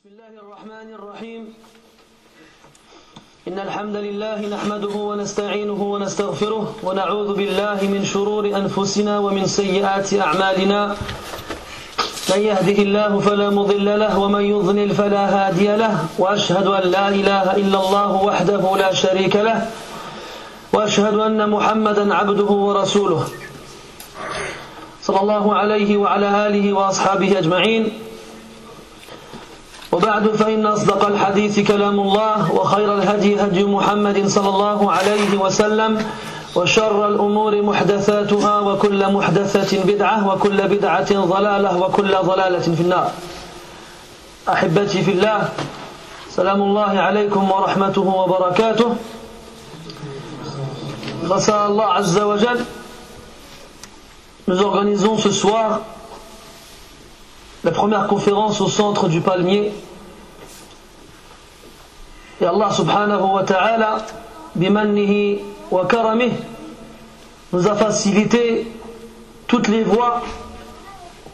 بسم الله الرحمن الرحيم. إن الحمد لله نحمده ونستعينه ونستغفره ونعوذ بالله من شرور أنفسنا ومن سيئات أعمالنا. من يهده الله فلا مضل له ومن يضلل فلا هادي له. وأشهد أن لا إله إلا الله وحده لا شريك له. وأشهد أن محمدا عبده ورسوله. صلى الله عليه وعلى آله وأصحابه أجمعين. وبعد فإن أصدق الحديث كلام الله وخير الهدي هدي محمد صلى الله عليه وسلم وشر الأمور محدثاتها وكل محدثة بدعة وكل بدعة ضلالة وكل ضلالة في النار. أحبتي في الله سلام الله عليكم ورحمته وبركاته. Allah Azza wa Jal, nous organisons ce soir la première conférence au centre du palmier. Et Allah subhanahu wa ta'ala, bimannihi wa karamih, nous a facilité toutes les voies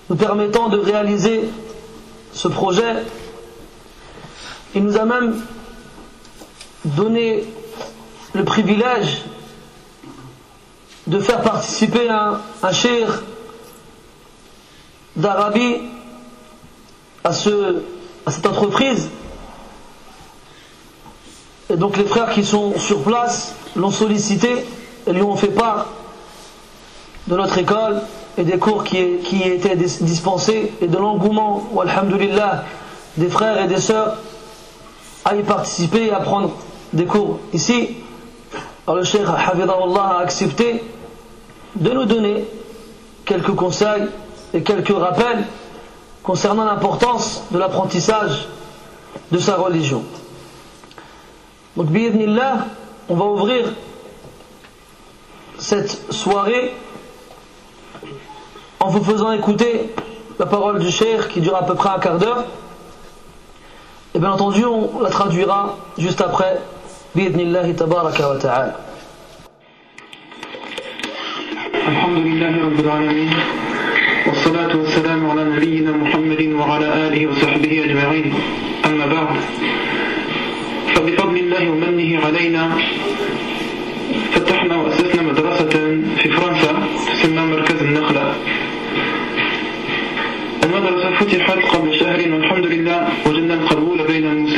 nous permettant de réaliser ce projet. Il nous a même donné le privilège de faire participer un, un d'Arabie à, ce, à cette entreprise. Et donc les frères qui sont sur place l'ont sollicité et lui ont fait part de notre école et des cours qui, qui étaient dispensés et de l'engouement, alhamdulillah, des frères et des sœurs à y participer et à prendre des cours ici. Alors le cheikh Hafidahullah a accepté de nous donner quelques conseils et quelques rappels concernant l'importance de l'apprentissage de sa religion. Donc, bienvenillah, on va ouvrir cette soirée en vous faisant écouter la parole du cher qui dure à peu près un quart d'heure. Et bien entendu, on la traduira juste après. Bi'idnillahi tabaraka wa ta'ala. Alhamdulillahi. والصلاة والسلام على نبينا محمد وعلى آله وصحبه أجمعين. أما بعد فبفضل الله ومنه علينا فتحنا وأسسنا مدرسة في فرنسا تسمى مركز النخلة. المدرسة فتحت قبل شهر والحمد لله وجدنا القبول بين المسلمين.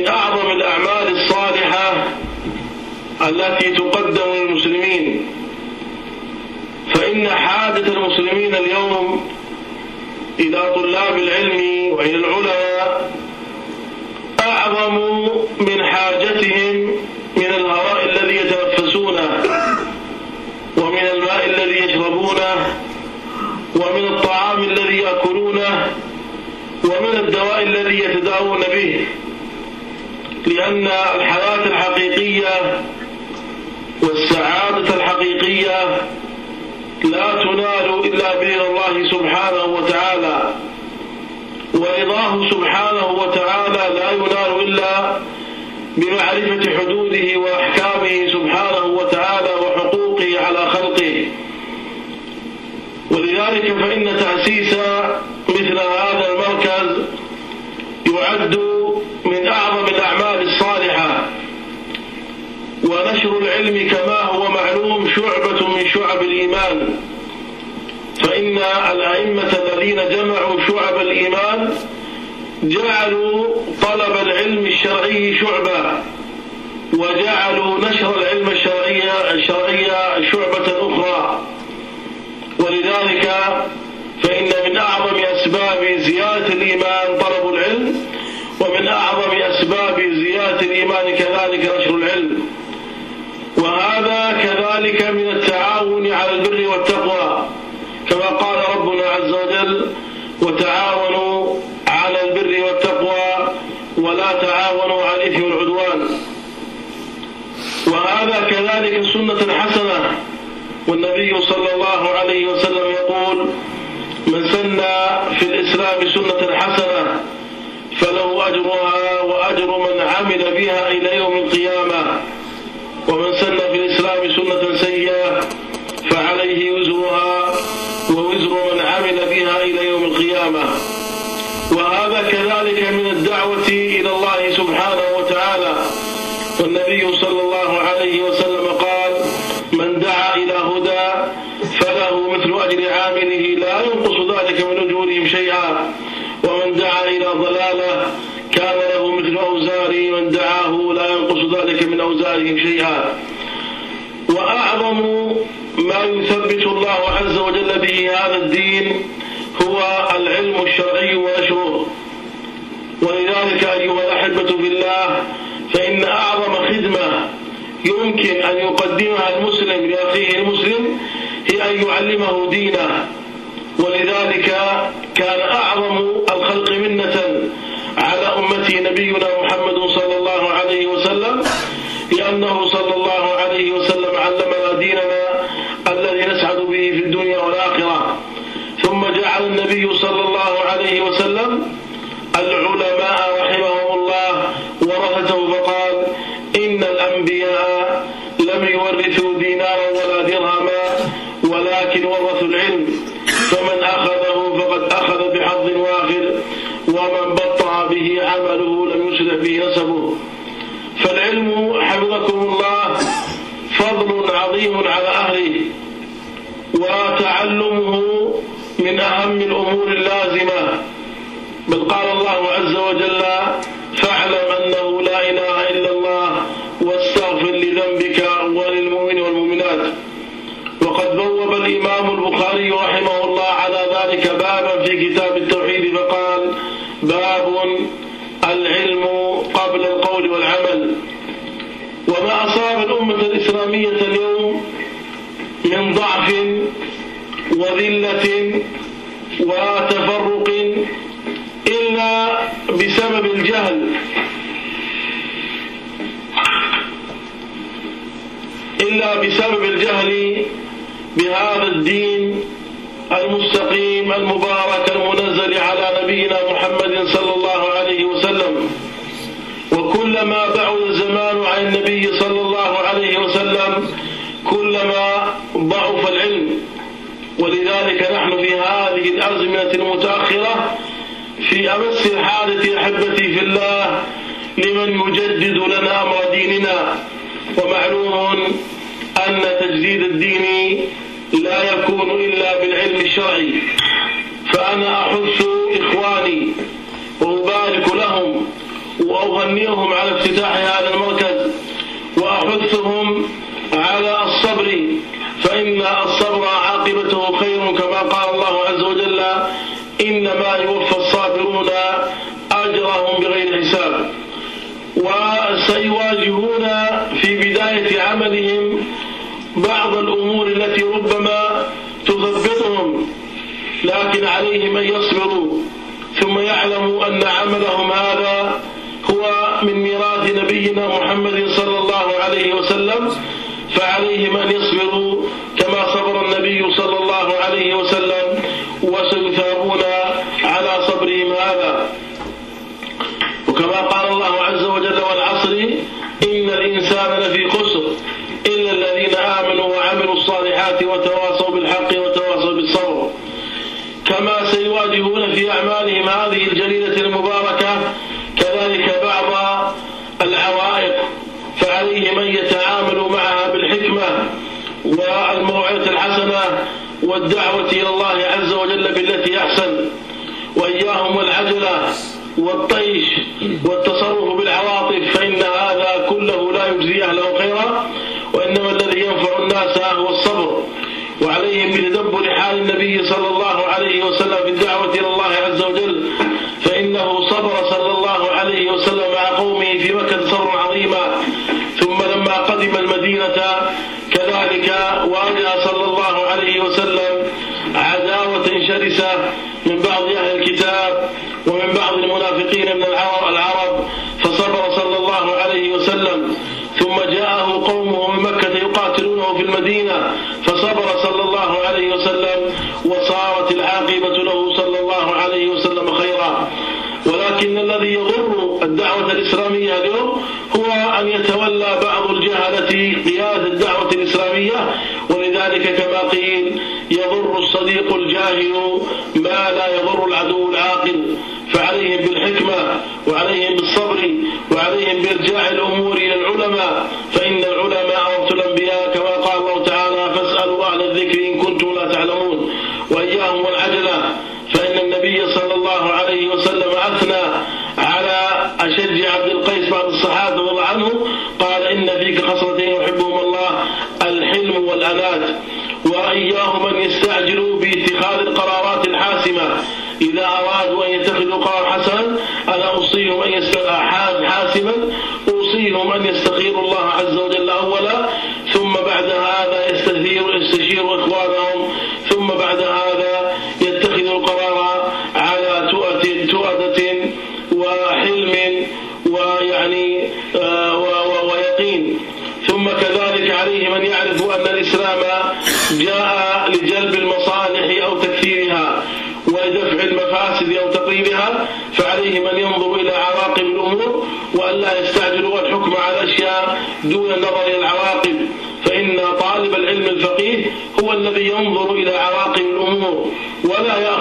من أعظم الأعمال الصالحة التي تقدم للمسلمين فإن حاجة المسلمين اليوم إلى طلاب العلم وإلى العلماء أعظم من حاجتهم من الهواء الذي يتنفسونه ومن الماء الذي يشربونه ومن الطعام الذي يأكلونه ومن الدواء الذي يتداوون به لأن الحياة الحقيقية والسعادة الحقيقية لا تنال إلا بإذن الله سبحانه وتعالى. ورضاه سبحانه وتعالى لا ينال إلا بمعرفة حدوده وأحكامه سبحانه وتعالى وحقوقه على خلقه. ولذلك فإن تأسيس مثل هذا المركز يعد من أعظم الأعمال ونشر العلم كما هو معلوم شعبة من شعب الإيمان. فإن الأئمة الذين جمعوا شعب الإيمان جعلوا طلب العلم الشرعي شعبة وجعلوا نشر العلم الشرعي الشرعي شعبة أخرى. ولذلك فإن من أعظم أسباب زيادة الإيمان طلب العلم ومن أعظم أسباب زيادة الإيمان كذلك نشر العلم. وهذا كذلك من التعاون على البر والتقوى كما قال ربنا عز وجل وتعاونوا على البر والتقوى ولا تعاونوا على الإثم والعدوان وهذا كذلك سنة حسنة والنبي صلى الله عليه وسلم يقول من سن في الإسلام سنة حسنة فله أجرها وأجر من عمل بها إلى يوم القيامة ومن سن في الإسلام سنة سيئة فعليه وزرها ووزر من عمل بها إلى يوم القيامة. وهذا كذلك من الدعوة إلى الله سبحانه وتعالى. والنبي صلى الله عليه وسلم قال من دعا إلى هدى فله مثل أجر عامله لا ينقص ذلك من أجورهم شيئا. ومن دعا إلى ضلالة ينقص ذلك من أوزارهم شيئا. وأعظم ما يثبت الله عز وجل به هذا الدين هو العلم الشرعي ونشره. ولذلك أيها الأحبة في الله فإن أعظم خدمة يمكن أن يقدمها المسلم لأخيه المسلم هي أن يعلمه دينه. ولذلك بهذا الدين المستقيم المبارك المنزل على نبينا محمد صلى الله عليه وسلم. وكلما بعد الزمان عن النبي صلى الله عليه وسلم كلما ضعف العلم. ولذلك نحن في هذه الأزمنة المتأخرة في أمس الحالة أحبتي في الله لمن يجدد لنا أمر ديننا. ومعلوم أن تجديد الدين لا يكون إلا بالعلم الشرعي. فأنا أحث إخواني وأبارك لهم وأغنيهم على افتتاح هذا المركز وأحثهم على الصبر فإن الصبر عاقبته خير كما قال الله عز وجل إنما يوفى ولكن عليه من يصبر ثم يعلم أن عملهم هذا هو من ميراث نبينا محمد صلى الله عليه وسلم فعليهم أن يصبروا هو الذي ينظر إلى عواقب الأمور ولا يأخذ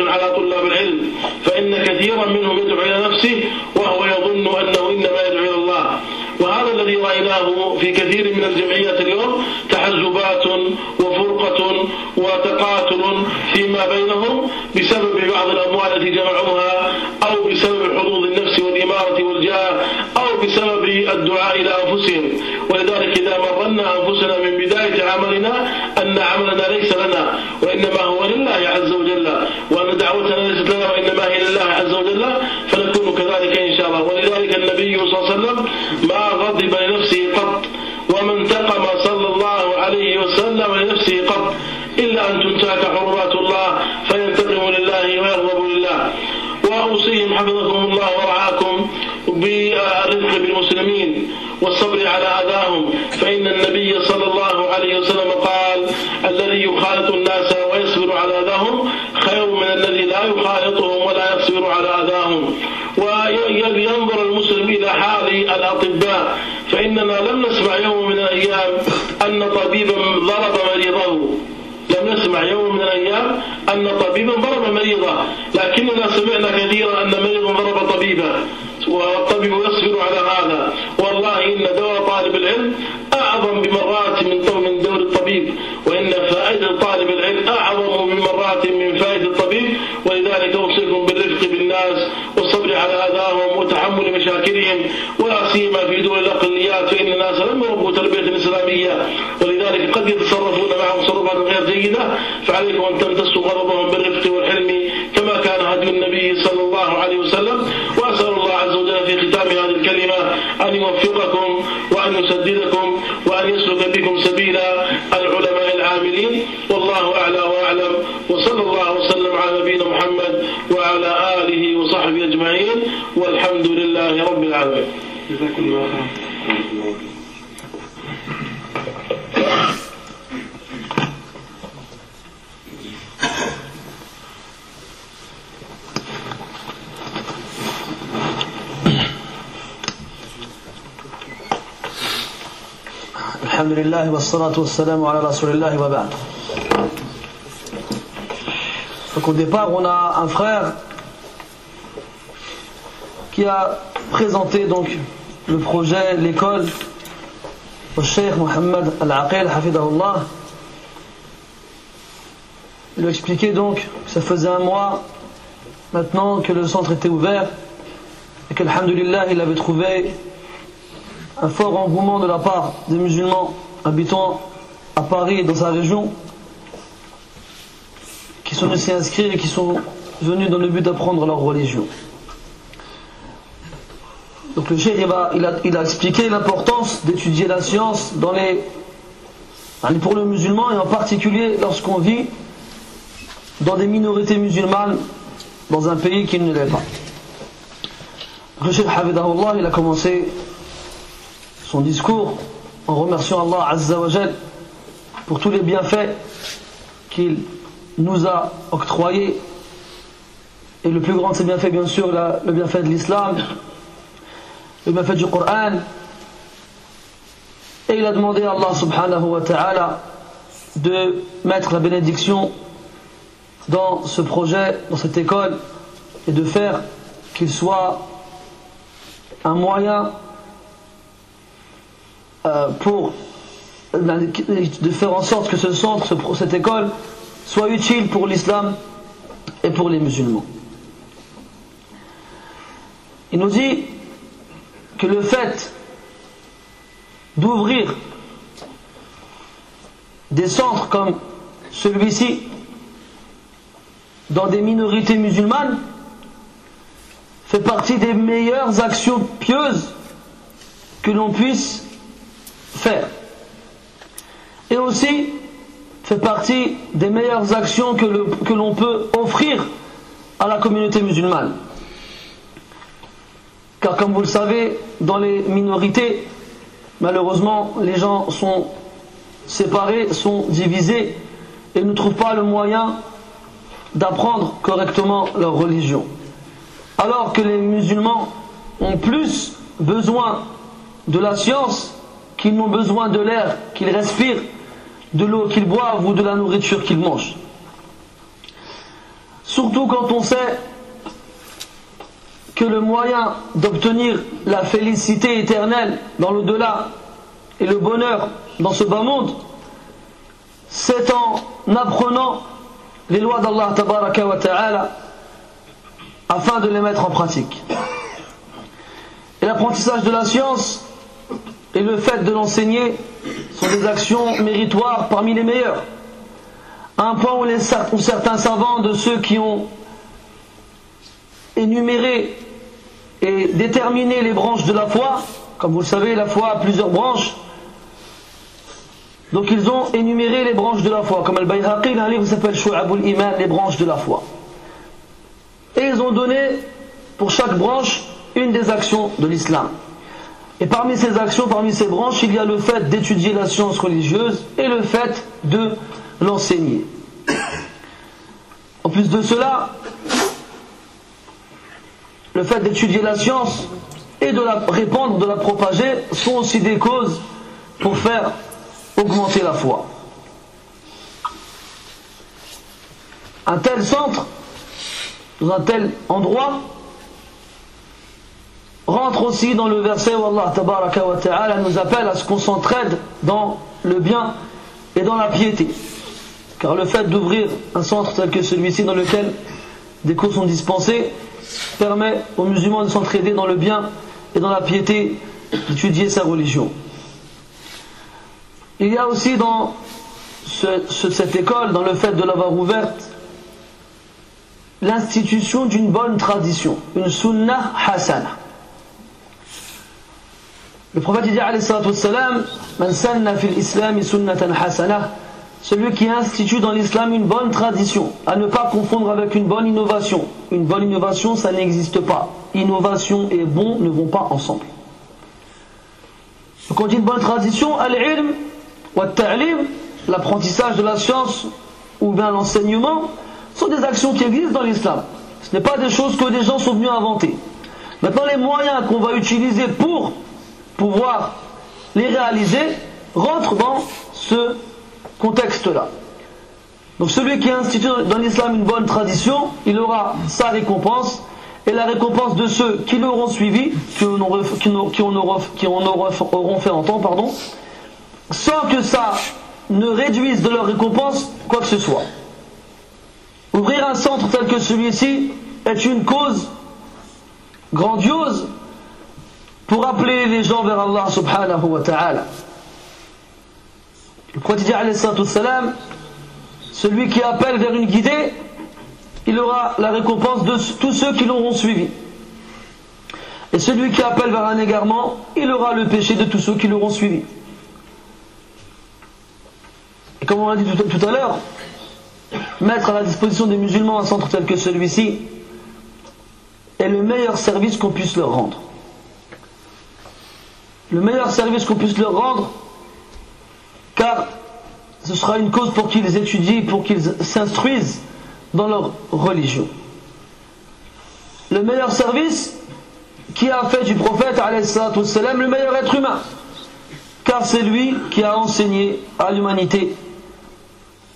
على طلاب العلم فإن كثيرا منهم يدعو إلى نفسه وهو يظن أنه إنما يدعو إلى الله. وهذا الذي رأيناه في كثير من الجمعيات اليوم Donc au départ, on a un frère qui a présenté donc le projet, l'école au Cheikh Mohamed Al-Aqil, Hafidahullah. Il lui a expliqué donc que ça faisait un mois maintenant que le centre était ouvert et qu'Alhamdulillah, il avait trouvé un fort engouement de la part des musulmans habitant à Paris et dans sa région qui sont laissés inscrits et qui sont venus dans le but d'apprendre leur religion. Donc le cheikh, il a, expliqué l'importance d'étudier la science dans les, pour le musulman et en particulier lorsqu'on vit dans des minorités musulmanes dans un pays qui ne l'est pas. Le cheikh, il a commencé son discours en remerciant Allah Azza wa Jal pour tous les bienfaits qu'il nous a octroyés. Et le plus grand de ces bienfaits, bien sûr, le bienfait de l'islam, le bienfait du Coran. Et il a demandé à Allah subhanahu wa ta'ala de mettre la bénédiction dans ce projet, dans cette école, et de faire qu'il soit un moyen euh, pour de faire en sorte que ce centre, cette école, soit utile pour l'islam et pour les musulmans. Il nous dit que le fait d'ouvrir des centres comme celui-ci dans des minorités musulmanes fait partie des meilleures actions pieuses que l'on puisse faire. Et aussi fait partie des meilleures actions que l'on peut offrir à la communauté musulmane. Car comme vous le savez, dans les minorités, malheureusement, les gens sont séparés, sont divisés et ne trouvent pas le moyen d'apprendre correctement leur religion. Alors que les musulmans ont plus besoin de la science qu'ils n'ont besoin de l'air qu'ils respirent, de l'eau qu'ils boivent ou de la nourriture qu'ils mangent. Surtout quand on sait que le moyen d'obtenir la félicité éternelle dans l'au-delà et le bonheur dans ce bas monde, c'est en apprenant les lois d'Allah ta'ala afin de les mettre en pratique. Et l'apprentissage de la science et le fait de l'enseigner sont des actions méritoires parmi les meilleures. un point où, certains savants de ceux qui ont énuméré et déterminé les branches de la foi, comme vous le savez, la foi a plusieurs branches, donc ils ont énuméré les branches de la foi, comme Al-Bayhaqi, un livre qui s'appelle Shu'abul Iman, les branches de la foi. Et ils ont donné pour chaque branche une des actions de l'islam. Et parmi ces actions, parmi ces branches, il y a le fait d'étudier la science religieuse et le fait de l'enseigner. En plus de cela, le fait d'étudier la science et de la répandre, de la propager, sont aussi des causes pour faire augmenter la foi. Un tel centre, dans un tel endroit, rentre aussi dans le verset où Allah ta'ala nous appelle à ce qu'on s'entraide dans le bien et dans la piété. Car le fait d'ouvrir un centre tel que celui-ci dans lequel des cours sont dispensés permet aux musulmans de s'entraider dans le bien et dans la piété, d'étudier sa religion. Il y a aussi dans cette école, dans le fait de l'avoir ouverte, l'institution d'une bonne tradition, une sunnah hasana. Le prophète dit Man sanna fil islam celui qui institue dans l'islam une bonne tradition, à ne pas confondre avec une bonne innovation. Une bonne innovation, ça n'existe pas. Innovation et bon ne vont pas ensemble. Donc on dit une bonne tradition, al-ilm, l'apprentissage de la science ou bien l'enseignement, sont des actions qui existent dans l'islam. Ce n'est pas des choses que des gens sont venus inventer. Maintenant, les moyens qu'on va utiliser pour pouvoir les réaliser rentrent dans ce contexte-là. Donc celui qui institue dans l'islam une bonne tradition, il aura sa récompense et la récompense de ceux qui l'auront suivi, qui en, auront, qui en auront fait entendre, pardon, sans que ça ne réduise de leur récompense quoi que ce soit. Ouvrir un centre tel que celui-ci est une cause grandiose pour appeler les gens vers Allah subhanahu wa ta'ala. Le prophète salam, celui qui appelle vers une guidée, il aura la récompense de tous ceux qui l'auront suivi. Et celui qui appelle vers un égarement, il aura le péché de tous ceux qui l'auront suivi. Et comme on l'a dit tout à l'heure, mettre à la disposition des musulmans un centre tel que celui-ci est le meilleur service qu'on puisse leur rendre Le meilleur service qu'on puisse leur rendre, car ce sera une cause pour qu'ils étudient, pour qu'ils s'instruisent dans leur religion. Le meilleur service qui a fait du prophète والسلام, le meilleur être humain, car c'est lui qui a enseigné à l'humanité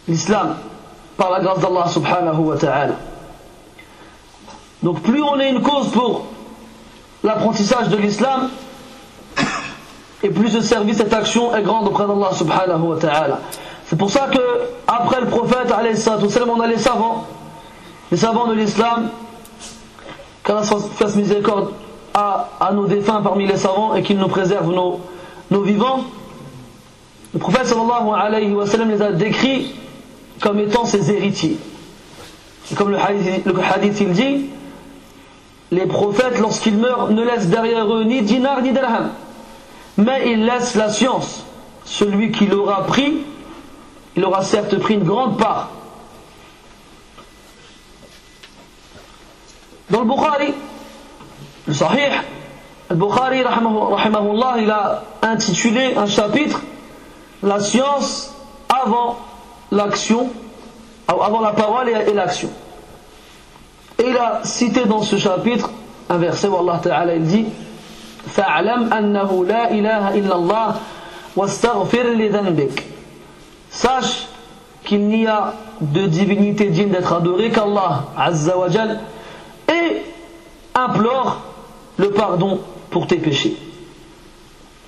l'islam par la grâce d'Allah subhanahu wa ta'ala. Donc plus on est une cause pour l'apprentissage de l'islam, et plus ce service, cette action est grande auprès d'Allah subhanahu wa ta'ala. C'est pour ça que après le prophète on a les savants, les savants de l'islam, qu'Allah fasse miséricorde à, à, nos défunts parmi les savants et qu'il nous préserve nos, nos vivants. Le prophète sallallahu alayhi wa sallam les a décrits comme étant ses héritiers. Et comme le hadith, le hadith il dit, les prophètes, lorsqu'ils meurent, ne laissent derrière eux ni dinar ni dirham. Mais ils laissent la science. Celui qui l'aura pris, il aura certes pris une grande part. Dans le Bukhari, le Sahih, le Bukhari, rahimahullah, il a intitulé un chapitre La science avant l'action, avant la parole et l'action. Et il a cité dans ce chapitre un verset où Allah Ta'ala il dit فَاعْلَمْ أَنَّهُ لَا إِلَهَ إِلَّا اللَّهِ وَاسْتَغْفِرْ لِذَنْبِكَ Sache qu'il n'y a de divinité digne d'être adorée qu'Allah Azza wa Jal et implore le pardon pour tes péchés.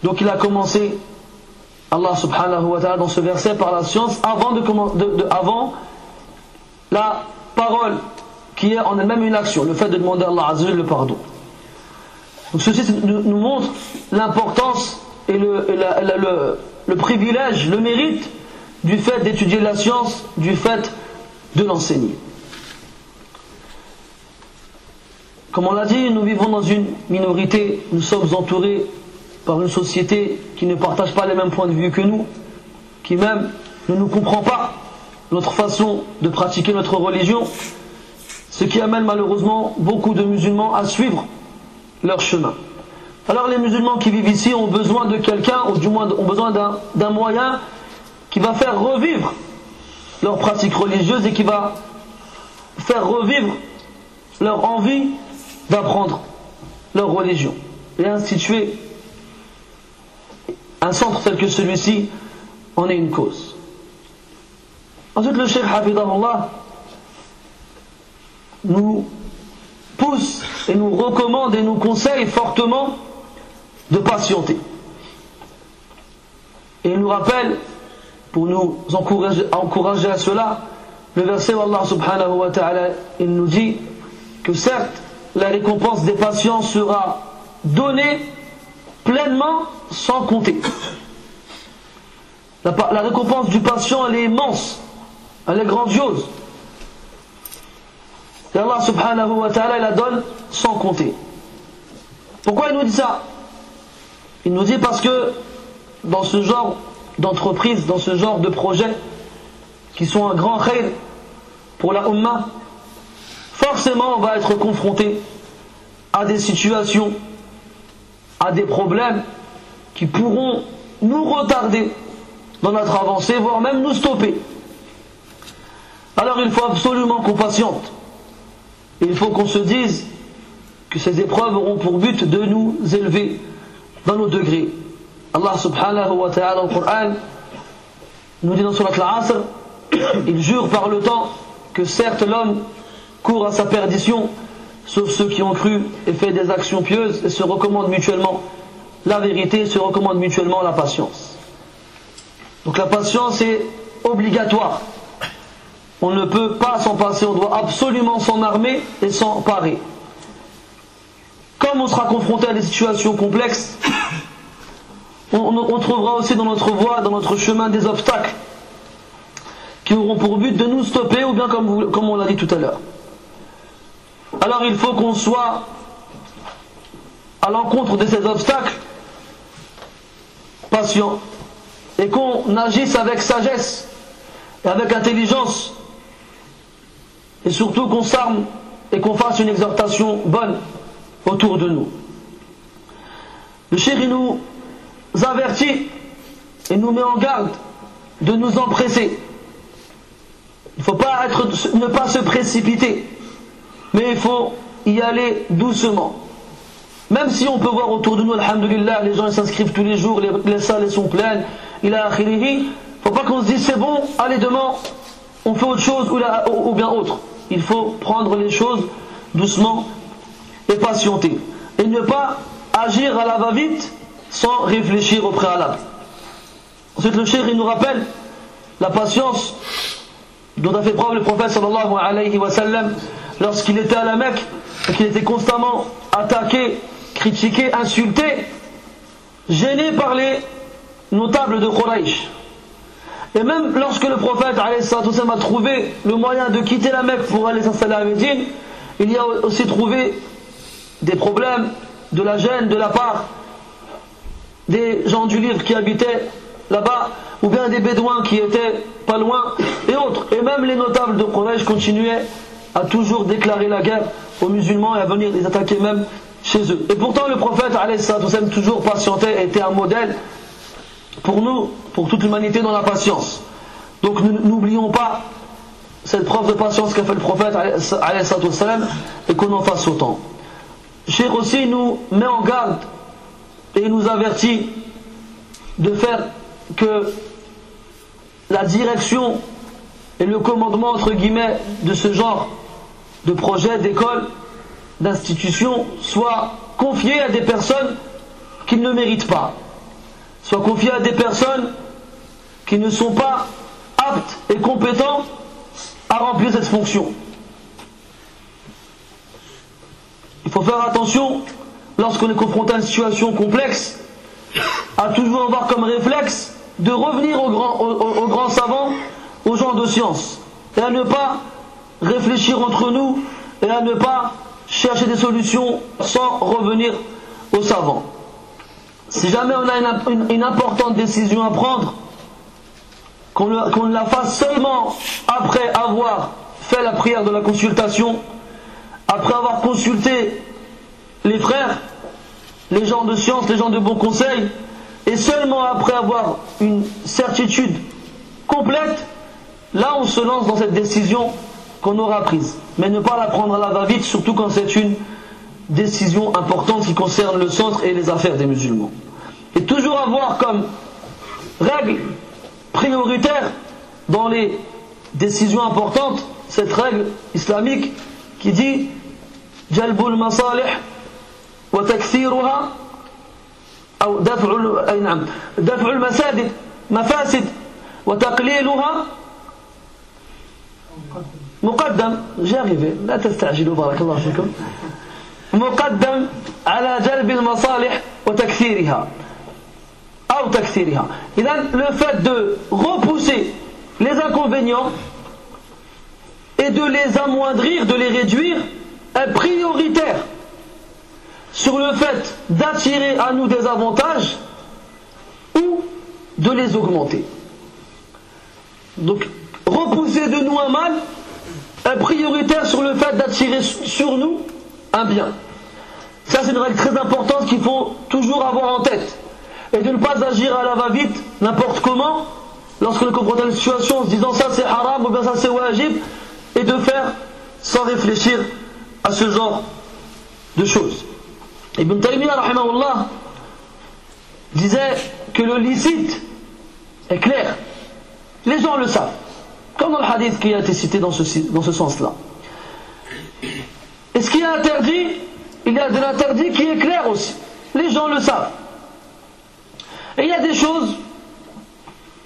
Donc il a commencé Allah subhanahu wa ta'ala dans ce verset par la science avant, de, de, de, avant la parole qui est en elle-même une action, le fait de demander à Allah Azza le pardon. Donc ceci nous montre l'importance et le, privilège, le mérite du fait d'étudier la science, du fait de l'enseigner. Comme on l'a dit, nous vivons dans une minorité, nous sommes entourés par une société qui ne partage pas les mêmes points de vue que nous, qui même ne nous comprend pas notre façon de pratiquer notre religion, ce qui amène malheureusement beaucoup de musulmans à suivre leur chemin. Alors les musulmans qui vivent ici ont besoin de quelqu'un, ou du moins ont besoin d'un moyen qui va faire revivre leur pratique religieuse et qui va faire revivre leur envie d'apprendre leur religion et instituer un centre tel que celui-ci en est une cause. Ensuite, le Cheikh Hafidahullah nous pousse et nous recommande et nous conseille fortement de patienter. Et il nous rappelle, pour nous encourager, à cela, le verset où Allah subhanahu wa ta'ala, il nous dit que certes, la récompense des patients sera donnée pleinement sans compter. La, la, récompense du patient, elle est immense, elle est grandiose. Et Allah subhanahu wa ta'ala, la donne sans compter. Pourquoi il nous dit ça? Il nous dit parce que dans ce genre d'entreprise, dans ce genre de projet, qui sont un grand khair pour la Ummah, forcément on va être confronté à des situations, à des problèmes qui pourront nous retarder dans notre avancée, voire même nous stopper. Alors il faut absolument qu'on patiente. Il faut qu'on se dise que ces épreuves auront pour but de nous élever dans nos degrés. Allah subhanahu wa ta'ala le Coran nous dit dans Surat al-Asr, il jure par le temps que certes l'homme court à sa perdition, sauf ceux qui ont cru et fait des actions pieuses et se recommandent mutuellement la vérité, se recommandent mutuellement la patience. Donc la patience est obligatoire. On ne peut pas s'en passer, on doit absolument s'en armer et s'en parer. Comme on sera confronté à des situations complexes, on, trouvera aussi dans notre voie, dans notre chemin des obstacles qui auront pour but de nous stopper ou bien comme, on l'a dit tout à l'heure. Alors il faut qu'on soit à l'encontre de ces obstacles patient et qu'on agisse avec sagesse et avec intelligence et surtout qu'on s'arme et qu'on fasse une exhortation bonne autour de nous. Le chéri nous avertit et nous met en garde de nous empresser. Il ne faut pas être, ne pas se précipiter, mais il faut y aller doucement. Même si on peut voir autour de nous, alhamdulillah, les gens s'inscrivent tous les jours, les, salles sont pleines, il a il faut pas qu'on se dise c'est bon, allez demain, on fait autre chose ou, bien autre. Il faut prendre les choses doucement et patienter. Et ne pas agir à la va-vite sans réfléchir au préalable. Ensuite, le cheikh, il nous rappelle la patience dont a fait preuve le prophète sallallahu alayhi wa sallam lorsqu'il était à la Mecque et qu'il était constamment attaqué, critiqué, insulté, gêné par les notables de Quraysh. Et même lorsque le prophète a trouvé le moyen de quitter la Mecque pour aller s'installer à Médine, il y a aussi trouvé des problèmes, de la gêne de la part des gens du livre qui habitaient là-bas, ou bien des bédouins qui étaient pas loin, et autres. Et même les notables de Quraysh continuaient à toujours déclarer la guerre aux musulmans et à venir les attaquer même chez eux. Et pourtant le prophète, toujours patientait, était un modèle pour nous, pour toute l'humanité dans la patience. Donc n'oublions pas cette preuve de patience qu'a fait le prophète et qu'on en fasse autant. Cheikh aussi nous met en garde et nous avertit de faire que la direction et le commandement entre guillemets de ce genre de projet, d'école, d'institution soient confiés à des personnes qu'ils ne méritent pas soit confié à des personnes qui ne sont pas aptes et compétents à remplir cette fonction. Il faut faire attention lorsqu'on est confronté à une situation complexe à toujours avoir comme réflexe de revenir aux grands, aux, grands savants, aux gens de science, et à ne pas réfléchir entre nous et à ne pas chercher des solutions sans revenir aux savants. Si jamais on a une, importante décision à prendre, qu'on la fasse seulement après avoir fait la prière de la consultation, après avoir consulté les frères, les gens de science, les gens de bon conseil, et seulement après avoir une certitude complète, là on se lance dans cette décision qu'on aura prise. Mais ne pas la prendre à la va-vite, surtout quand c'est une décision importante qui concerne le centre et les affaires des musulmans. Et toujours avoir comme règle prioritaire dans les décisions importantes cette règle islamique qui dit Jalbul masalih wa takfiruha أو دفع أي نعم دفع المسادد مفاسد وتقليلها مقدم جاربه لا تستعجلوا بارك الله فيكم مقدم على جلب المصالح وتكثيرها أو تكثيرها إذا le fait de repousser les inconvénients et de les amoindrir, de les réduire est prioritaire sur le fait d'attirer à nous des avantages ou de les augmenter. Donc, repousser de nous un mal est prioritaire sur le fait d'attirer sur nous un bien. Ça, c'est une règle très importante qu'il faut toujours avoir en tête. Et de ne pas agir à la va-vite, n'importe comment, lorsque est confronté à une situation en se disant ça c'est haram ou bien ça c'est wajib, et de faire sans réfléchir à ce genre de choses. Ibn Taymiyyah, disait que le licite est clair. Les gens le savent. Comme dans le hadith qui a été cité dans ce, dans ce sens-là. Et ce qui est interdit, il y a de l'interdit qui est clair aussi. Les gens le savent. Et il y a des choses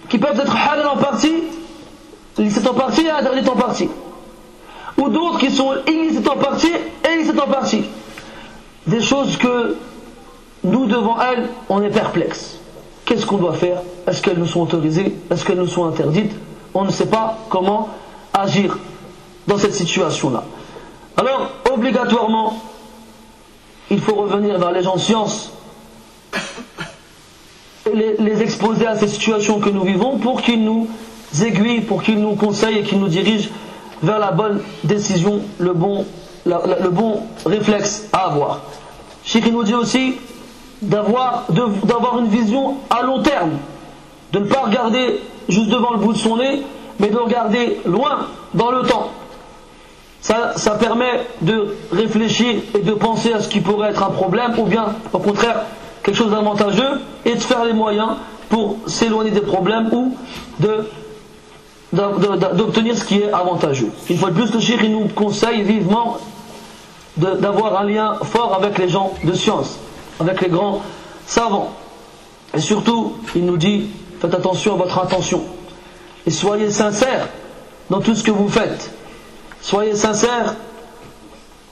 qui peuvent être halal en partie, licites en partie et interdites en partie. Ou d'autres qui sont illicites en partie et illicites en partie. Des choses que nous, devant elles, on est perplexe. Qu'est-ce qu'on doit faire? Est-ce qu'elles nous sont autorisées? Est-ce qu'elles nous sont interdites? On ne sait pas comment agir dans cette situation-là. Alors, obligatoirement, il faut revenir vers les gens de science et les, exposer à ces situations que nous vivons pour qu'ils nous aiguillent, pour qu'ils nous conseillent et qu'ils nous dirigent vers la bonne décision, le bon le bon réflexe à avoir. Cheikh nous dit aussi d'avoir une vision à long terme, de ne pas regarder juste devant le bout de son nez, mais de regarder loin dans le temps. Ça, permet de réfléchir et de penser à ce qui pourrait être un problème, ou bien au contraire quelque chose d'avantageux, et de faire les moyens pour s'éloigner des problèmes ou d'obtenir ce qui est avantageux. Une fois de plus, le shir il nous conseille vivement d'avoir un lien fort avec les gens de science, avec les grands savants. Et surtout, il nous dit, faites attention à votre intention. Et soyez sincères dans tout ce que vous faites. Soyez sincères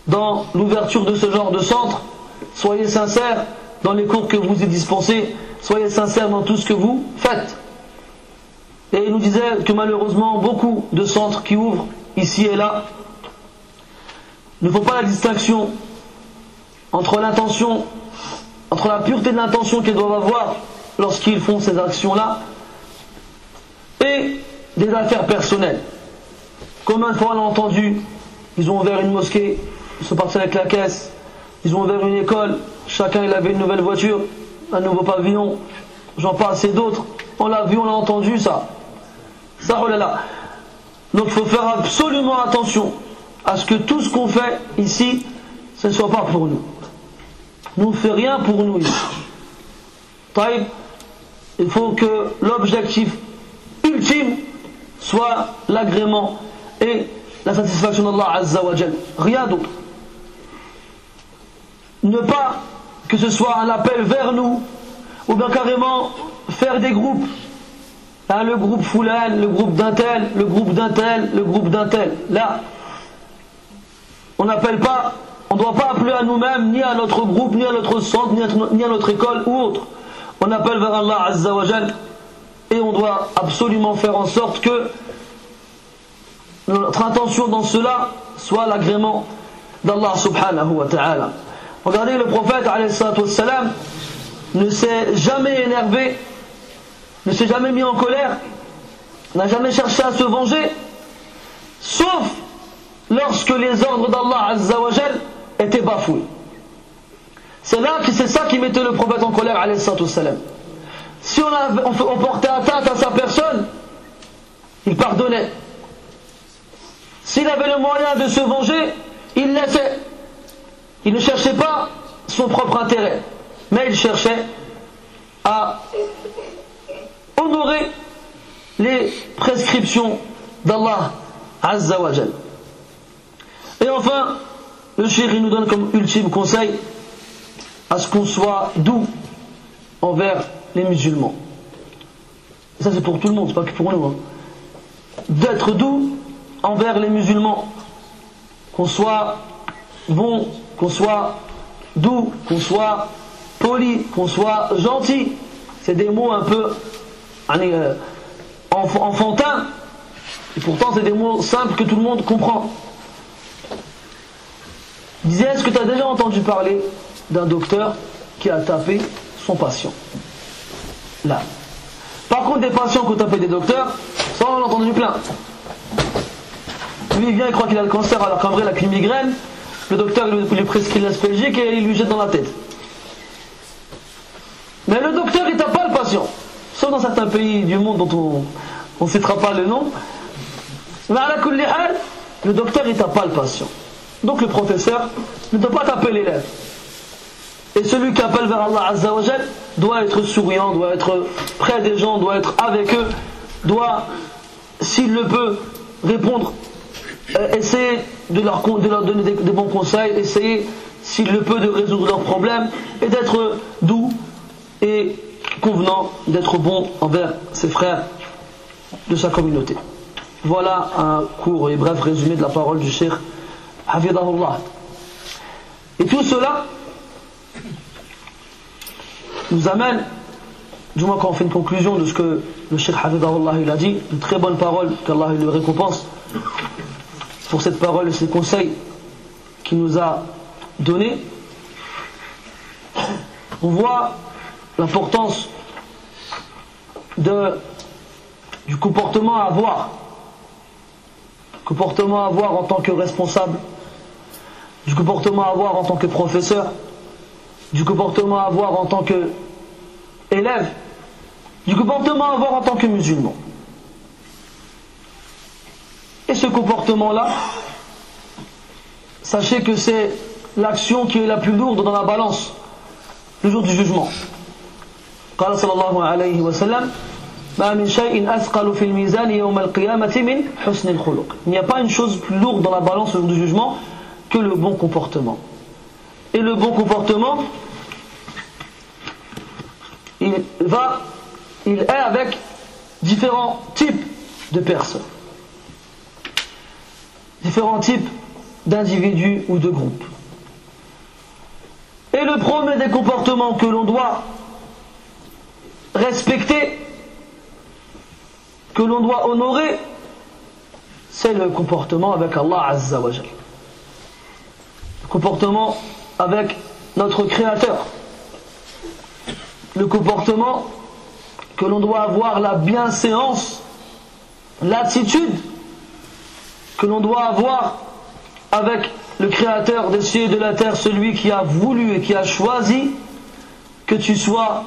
dans l'ouverture de ce genre de centre. Soyez sincères dans les cours que vous y dispensez. Soyez sincères dans tout ce que vous faites. Et il nous disait que malheureusement, beaucoup de centres qui ouvrent ici et là ne font pas la distinction entre l'intention, entre la pureté de l'intention qu'ils doivent avoir lorsqu'ils font ces actions-là et des affaires personnelles. Combien de fois on a entendu, ils ont ouvert une mosquée, ils sont partis avec la caisse, ils ont ouvert une école, chacun il avait une nouvelle voiture, un nouveau pavillon, j'en passe et d'autres. On l'a vu, on l'a entendu ça. Ça, oh là. Donc il faut faire absolument attention à ce que tout ce qu'on fait ici, ce ne soit pas pour nous. Nous ne fait rien pour nous ici. Il faut que l'objectif ultime soit l'agrément la satisfaction d'Allah Azza wa Rien d'autre. Ne pas que ce soit un appel vers nous, ou bien carrément faire des groupes Hein, le groupe Foulan, le groupe d'un tel, le groupe d'un tel, le groupe d'un tel. Là, on n'appelle pas, on ne doit pas appeler à nous-mêmes, ni à notre groupe, ni à notre centre, ni à, notre école ou autre. On appelle vers Allah Azza wa et on doit absolument faire en sorte que notre intention dans cela soit l'agrément d'Allah subhanahu wa ta'ala. Regardez le prophète ne s'est jamais énervé ne s'est jamais mis en colère, n'a jamais cherché à se venger, sauf lorsque les ordres d'Allah Azzawajal étaient bafoués. C'est là que c'est ça qui mettait le prophète en colère, salam. Si on, avait, on portait atteinte à sa personne, il pardonnait. S'il avait le moyen de se venger, il l'a. Il ne cherchait pas son propre intérêt, mais il cherchait à honorer les prescriptions d'Allah Azza wa Et enfin, le chéri nous donne comme ultime conseil à ce qu'on soit doux envers les musulmans. ça c'est pour tout le monde, c'est pas que pour nous. Hein. D'être doux envers les musulmans. Qu'on soit bon, qu'on soit doux, qu'on soit poli, qu'on soit gentil. C'est des mots un peu euh, enfantin, et pourtant c'est des mots simples que tout le monde comprend. Il disait, est-ce que tu as déjà entendu parler d'un docteur qui a tapé son patient? Là. Par contre, des patients qui ont tapé des docteurs, ça on en a entendu plein. Lui il vient, il croit qu'il a le cancer alors qu'en vrai il a qu'une migraine. Le docteur lui prescrit l'aspégique et il lui jette dans la tête. Mais le docteur il tape pas le patient sauf dans certains pays du monde dont on ne citera pas le nom. Mais à la le docteur il tape pas le patient. Donc le professeur ne doit pas taper l'élève. Et celui qui appelle vers Allah Azzawajal doit être souriant, doit être près des gens, doit être avec eux, doit, s'il le peut, répondre, euh, essayer de leur, de leur donner des, bons conseils, essayer, s'il le peut, de résoudre leurs problèmes et d'être doux et convenant d'être bon envers ses frères de sa communauté. Voilà un court et bref résumé de la parole du Cheikh Hafidahullah. Et tout cela nous amène, du moins quand on fait une conclusion de ce que le Cheikh Hafidahullah il a dit, une très bonne parole, qu'Allah le récompense pour cette parole et ces conseils qu'il nous a donnés. On voit l'importance du comportement à avoir, comportement à avoir en tant que responsable, du comportement à avoir en tant que professeur, du comportement à avoir en tant que élève, du comportement à avoir en tant que musulman. Et ce comportement-là, sachez que c'est l'action qui est la plus lourde dans la balance le jour du jugement. قال صلى الله عليه وسلم ما من شيء أثقل في الميزان يوم القيامة من حسن الخلق Il n'y a pas une chose plus lourde dans la balance le jour du jugement que le bon comportement. Et le bon comportement, il va, il est avec différents types de personnes, différents types d'individus ou de groupes. Et le premier des comportements que l'on doit respecter, que l'on doit honorer, c'est le comportement avec Allah Azza wa Le comportement avec notre Créateur. Le comportement que l'on doit avoir la bienséance, l'attitude que l'on doit avoir avec le Créateur des cieux et de la terre, celui qui a voulu et qui a choisi que tu sois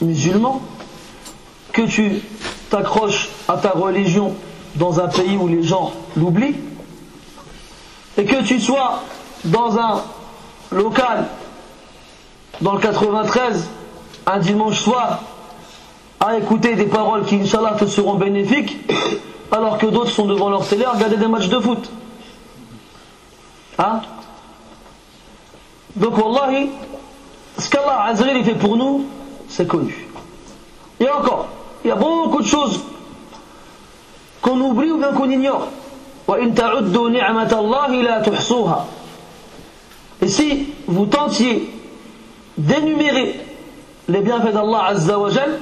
musulman, que tu t'accroches à ta religion dans un pays où les gens l'oublient, et que tu sois dans un local, dans le 93, un dimanche soir, à écouter des paroles qui, Inch'Allah, te seront bénéfiques, alors que d'autres sont devant leur télé à regarder des matchs de foot. Hein? Donc, Wallahi, ce qu'Allah Azzawajal fait pour nous, c'est connu. Et encore, il y a beaucoup de choses qu'on oublie ou bien qu'on ignore. Et si vous tentiez d'énumérer les bienfaits d'Allah Azzawajal,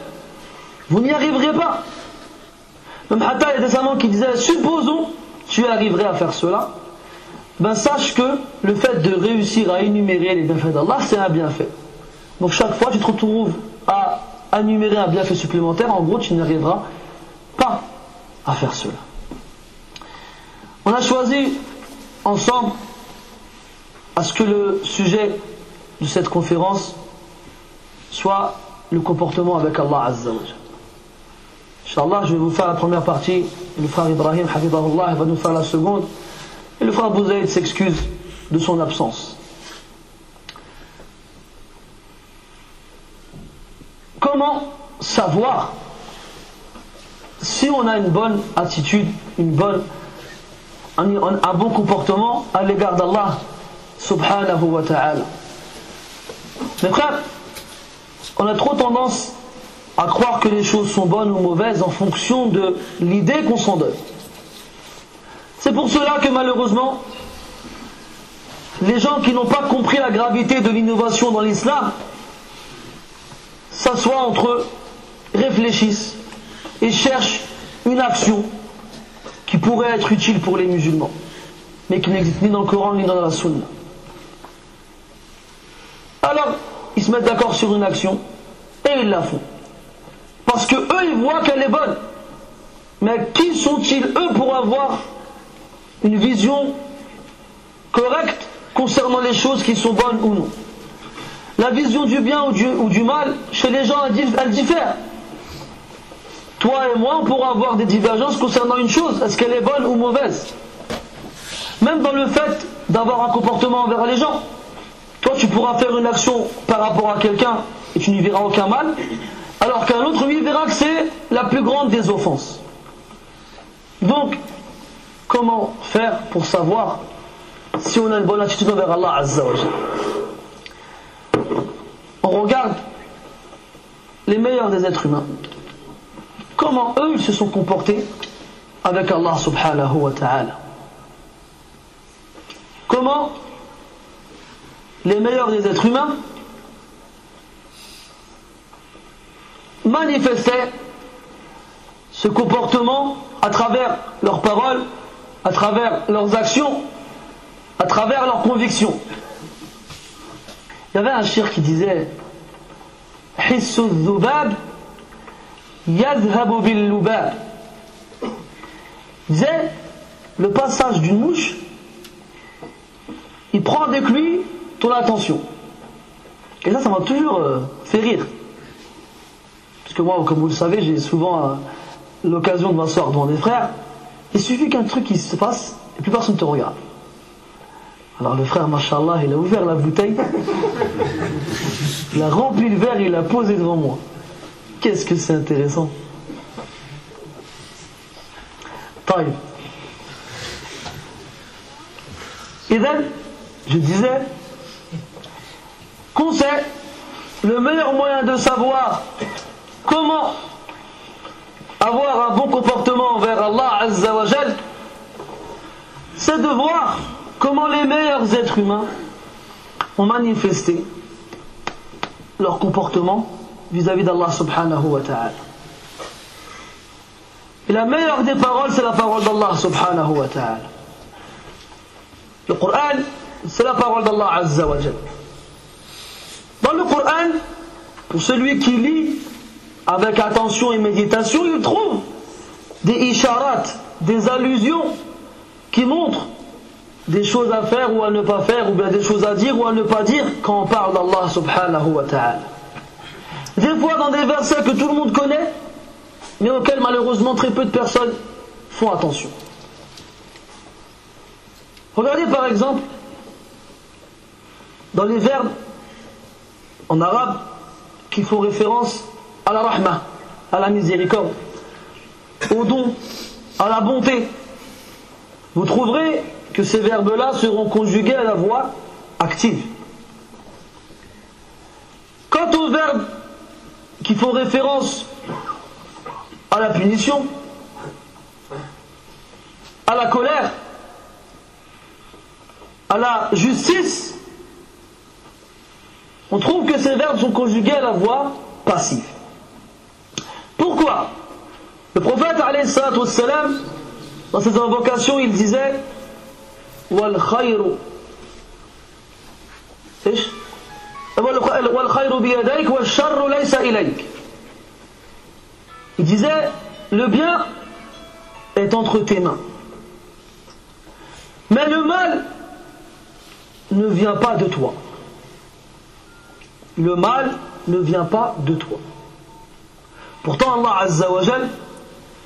vous n'y arriverez pas. Même Hatta, il y a des amants qui disaient, supposons tu arriverais à faire cela, ben sache que le fait de réussir à énumérer les bienfaits d'Allah, c'est un bienfait. Donc chaque fois tu te retrouves à énumérer un bienfait supplémentaire, en gros tu n'arriveras pas à faire cela. On a choisi ensemble à ce que le sujet de cette conférence soit le comportement avec Allah Azza wa Inch'Allah, je vais vous faire la première partie, le frère Ibrahim, Hafidahullah, va nous faire la seconde. Et le frère Bouzaïd s'excuse de son absence. Comment savoir si on a une bonne attitude, une bonne, un, bon comportement à l'égard d'Allah subhanahu wa Mes frères, on a trop tendance à croire que les choses sont bonnes ou mauvaises en fonction de l'idée qu'on s'en donne. C'est pour cela que malheureusement, les gens qui n'ont pas compris la gravité de l'innovation dans l'islam s'assoient entre eux, réfléchissent et cherchent une action qui pourrait être utile pour les musulmans, mais qui n'existe ni dans le Coran ni dans la Sunna. Alors, ils se mettent d'accord sur une action et ils la font. Parce que eux, ils voient qu'elle est bonne. Mais qui sont-ils, eux, pour avoir une vision correcte concernant les choses qui sont bonnes ou non? La vision du bien ou du, ou du mal, chez les gens, elle, diffère. Toi et moi, on pourra avoir des divergences concernant une chose. Est-ce qu'elle est bonne ou mauvaise? Même dans le fait d'avoir un comportement envers les gens. Toi, tu pourras faire une action par rapport à quelqu'un et tu n'y verras aucun mal, alors qu'un autre, lui, verra que c'est la plus grande des offenses. Donc, Comment faire pour savoir si on a une bonne attitude envers Allah Azza On regarde les meilleurs des êtres humains. Comment eux se sont comportés avec Allah subhanahu wa ta'ala? Comment les meilleurs des êtres humains manifestaient ce comportement à travers leurs paroles à travers leurs actions, à travers leurs convictions. Il y avait un shir qui disait Hissu dhubab yadhabu bil disait le passage d'une mouche il prend avec lui ton attention. Et ça, ça m'a toujours euh, fait rire. Parce que moi, comme vous le savez, j'ai souvent euh, l'occasion de m'asseoir devant des frères. Il suffit qu'un truc se passe et plus personne ne te regarde. Alors le frère, machallah, il a ouvert la bouteille, il a rempli le verre, il l'a posé devant moi. Qu'est-ce que c'est intéressant. Taille. Et je disais qu'on sait le meilleur moyen de savoir comment avoir un bon comportement envers Allah Azza wa c'est de voir comment les meilleurs êtres humains ont manifesté leur comportement vis-à-vis d'Allah subhanahu wa ta'ala. Et la meilleure des paroles, c'est la parole d'Allah subhanahu wa ta'ala. Le Coran, c'est la parole d'Allah azza wa Dans le Coran, pour celui qui lit avec attention et méditation, il trouve des isharat, des allusions qui montrent des choses à faire ou à ne pas faire, ou bien des choses à dire ou à ne pas dire quand on parle d'Allah subhanahu wa ta'ala. Des fois dans des versets que tout le monde connaît, mais auxquels malheureusement très peu de personnes font attention. Regardez par exemple dans les verbes en arabe qui font référence à la rahma, à la miséricorde, au don, à la bonté. Vous trouverez que ces verbes-là seront conjugués à la voix active. Quant aux verbes qui font référence à la punition, à la colère, à la justice, on trouve que ces verbes sont conjugués à la voix passive. Pourquoi Le prophète, dans ses invocations, il disait والخير ايش والخير بيديك والشر ليس إليك il disait le bien est entre tes mains mais le mal ne vient pas de toi le mal ne vient pas de toi pourtant Allah Azza wa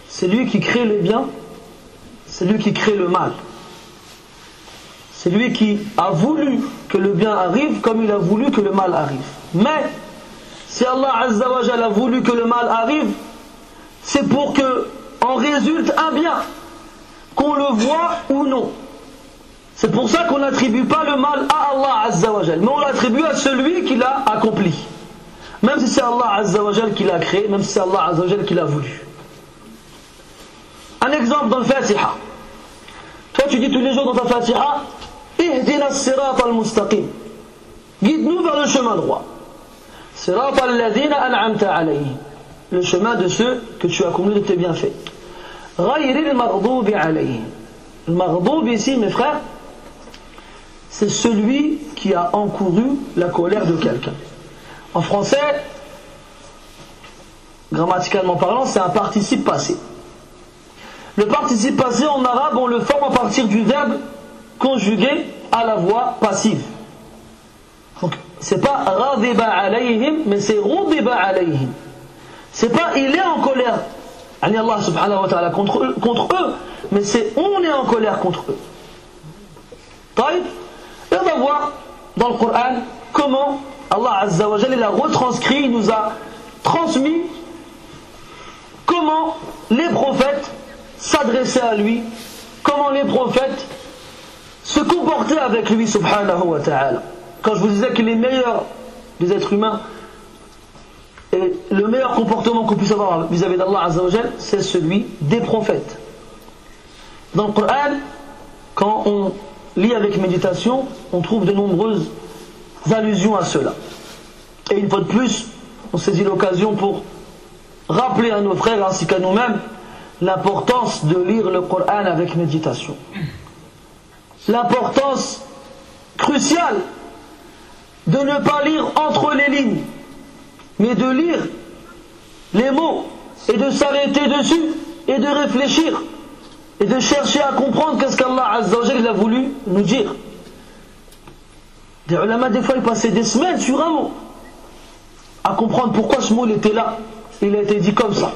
c'est lui qui crée le bien c'est lui qui crée le mal c'est lui qui a voulu que le bien arrive comme il a voulu que le mal arrive. Mais si Allah Azza wa a voulu que le mal arrive, c'est pour que en résulte un bien, qu'on le voit ou non. C'est pour ça qu'on n'attribue pas le mal à Allah Azza wa mais on l'attribue à celui qui l'a accompli. Même si c'est Allah Azza wa qui l'a créé, même si c'est Allah Azza wa qui l'a voulu. Un exemple dans le Fatiha. Toi tu dis tous les jours dans ta Fatiha, Ihdina al-mustaqim. Guide-nous vers le chemin droit. Le chemin de ceux que tu as commis de tes bienfaits. Ghayri al-maghdubi. Le maghdoub ici, mes frères, c'est celui qui a encouru la colère de quelqu'un. En français, grammaticalement parlant, c'est un participe passé. Le participe passé en arabe, on le forme à partir du verbe conjugué à la voix passive. Donc, c'est pas radiba alayhim, mais c'est rudiba alayhim. C'est pas il est en colère. Allah subhanahu wa ta'ala contre eux, mais c'est on est en colère contre eux. Et on va voir dans le Coran comment Allah Azza Jalla, a retranscrit, il nous a transmis comment les prophètes s'adressaient à lui, comment les prophètes se comporter avec lui, subhanahu wa ta'ala. Quand je vous disais que les meilleurs des êtres humains et le meilleur comportement qu'on puisse avoir vis-à-vis d'Allah c'est celui des prophètes. Dans le Coran, quand on lit avec méditation, on trouve de nombreuses allusions à cela. Et une fois de plus, on saisit l'occasion pour rappeler à nos frères ainsi qu'à nous-mêmes l'importance de lire le Coran avec méditation l'importance cruciale de ne pas lire entre les lignes, mais de lire les mots et de s'arrêter dessus et de réfléchir et de chercher à comprendre qu'est-ce qu'Allah a voulu nous dire. Des ulama, des fois, ils passaient des semaines sur un mot à comprendre pourquoi ce mot était là. Il a été dit comme ça.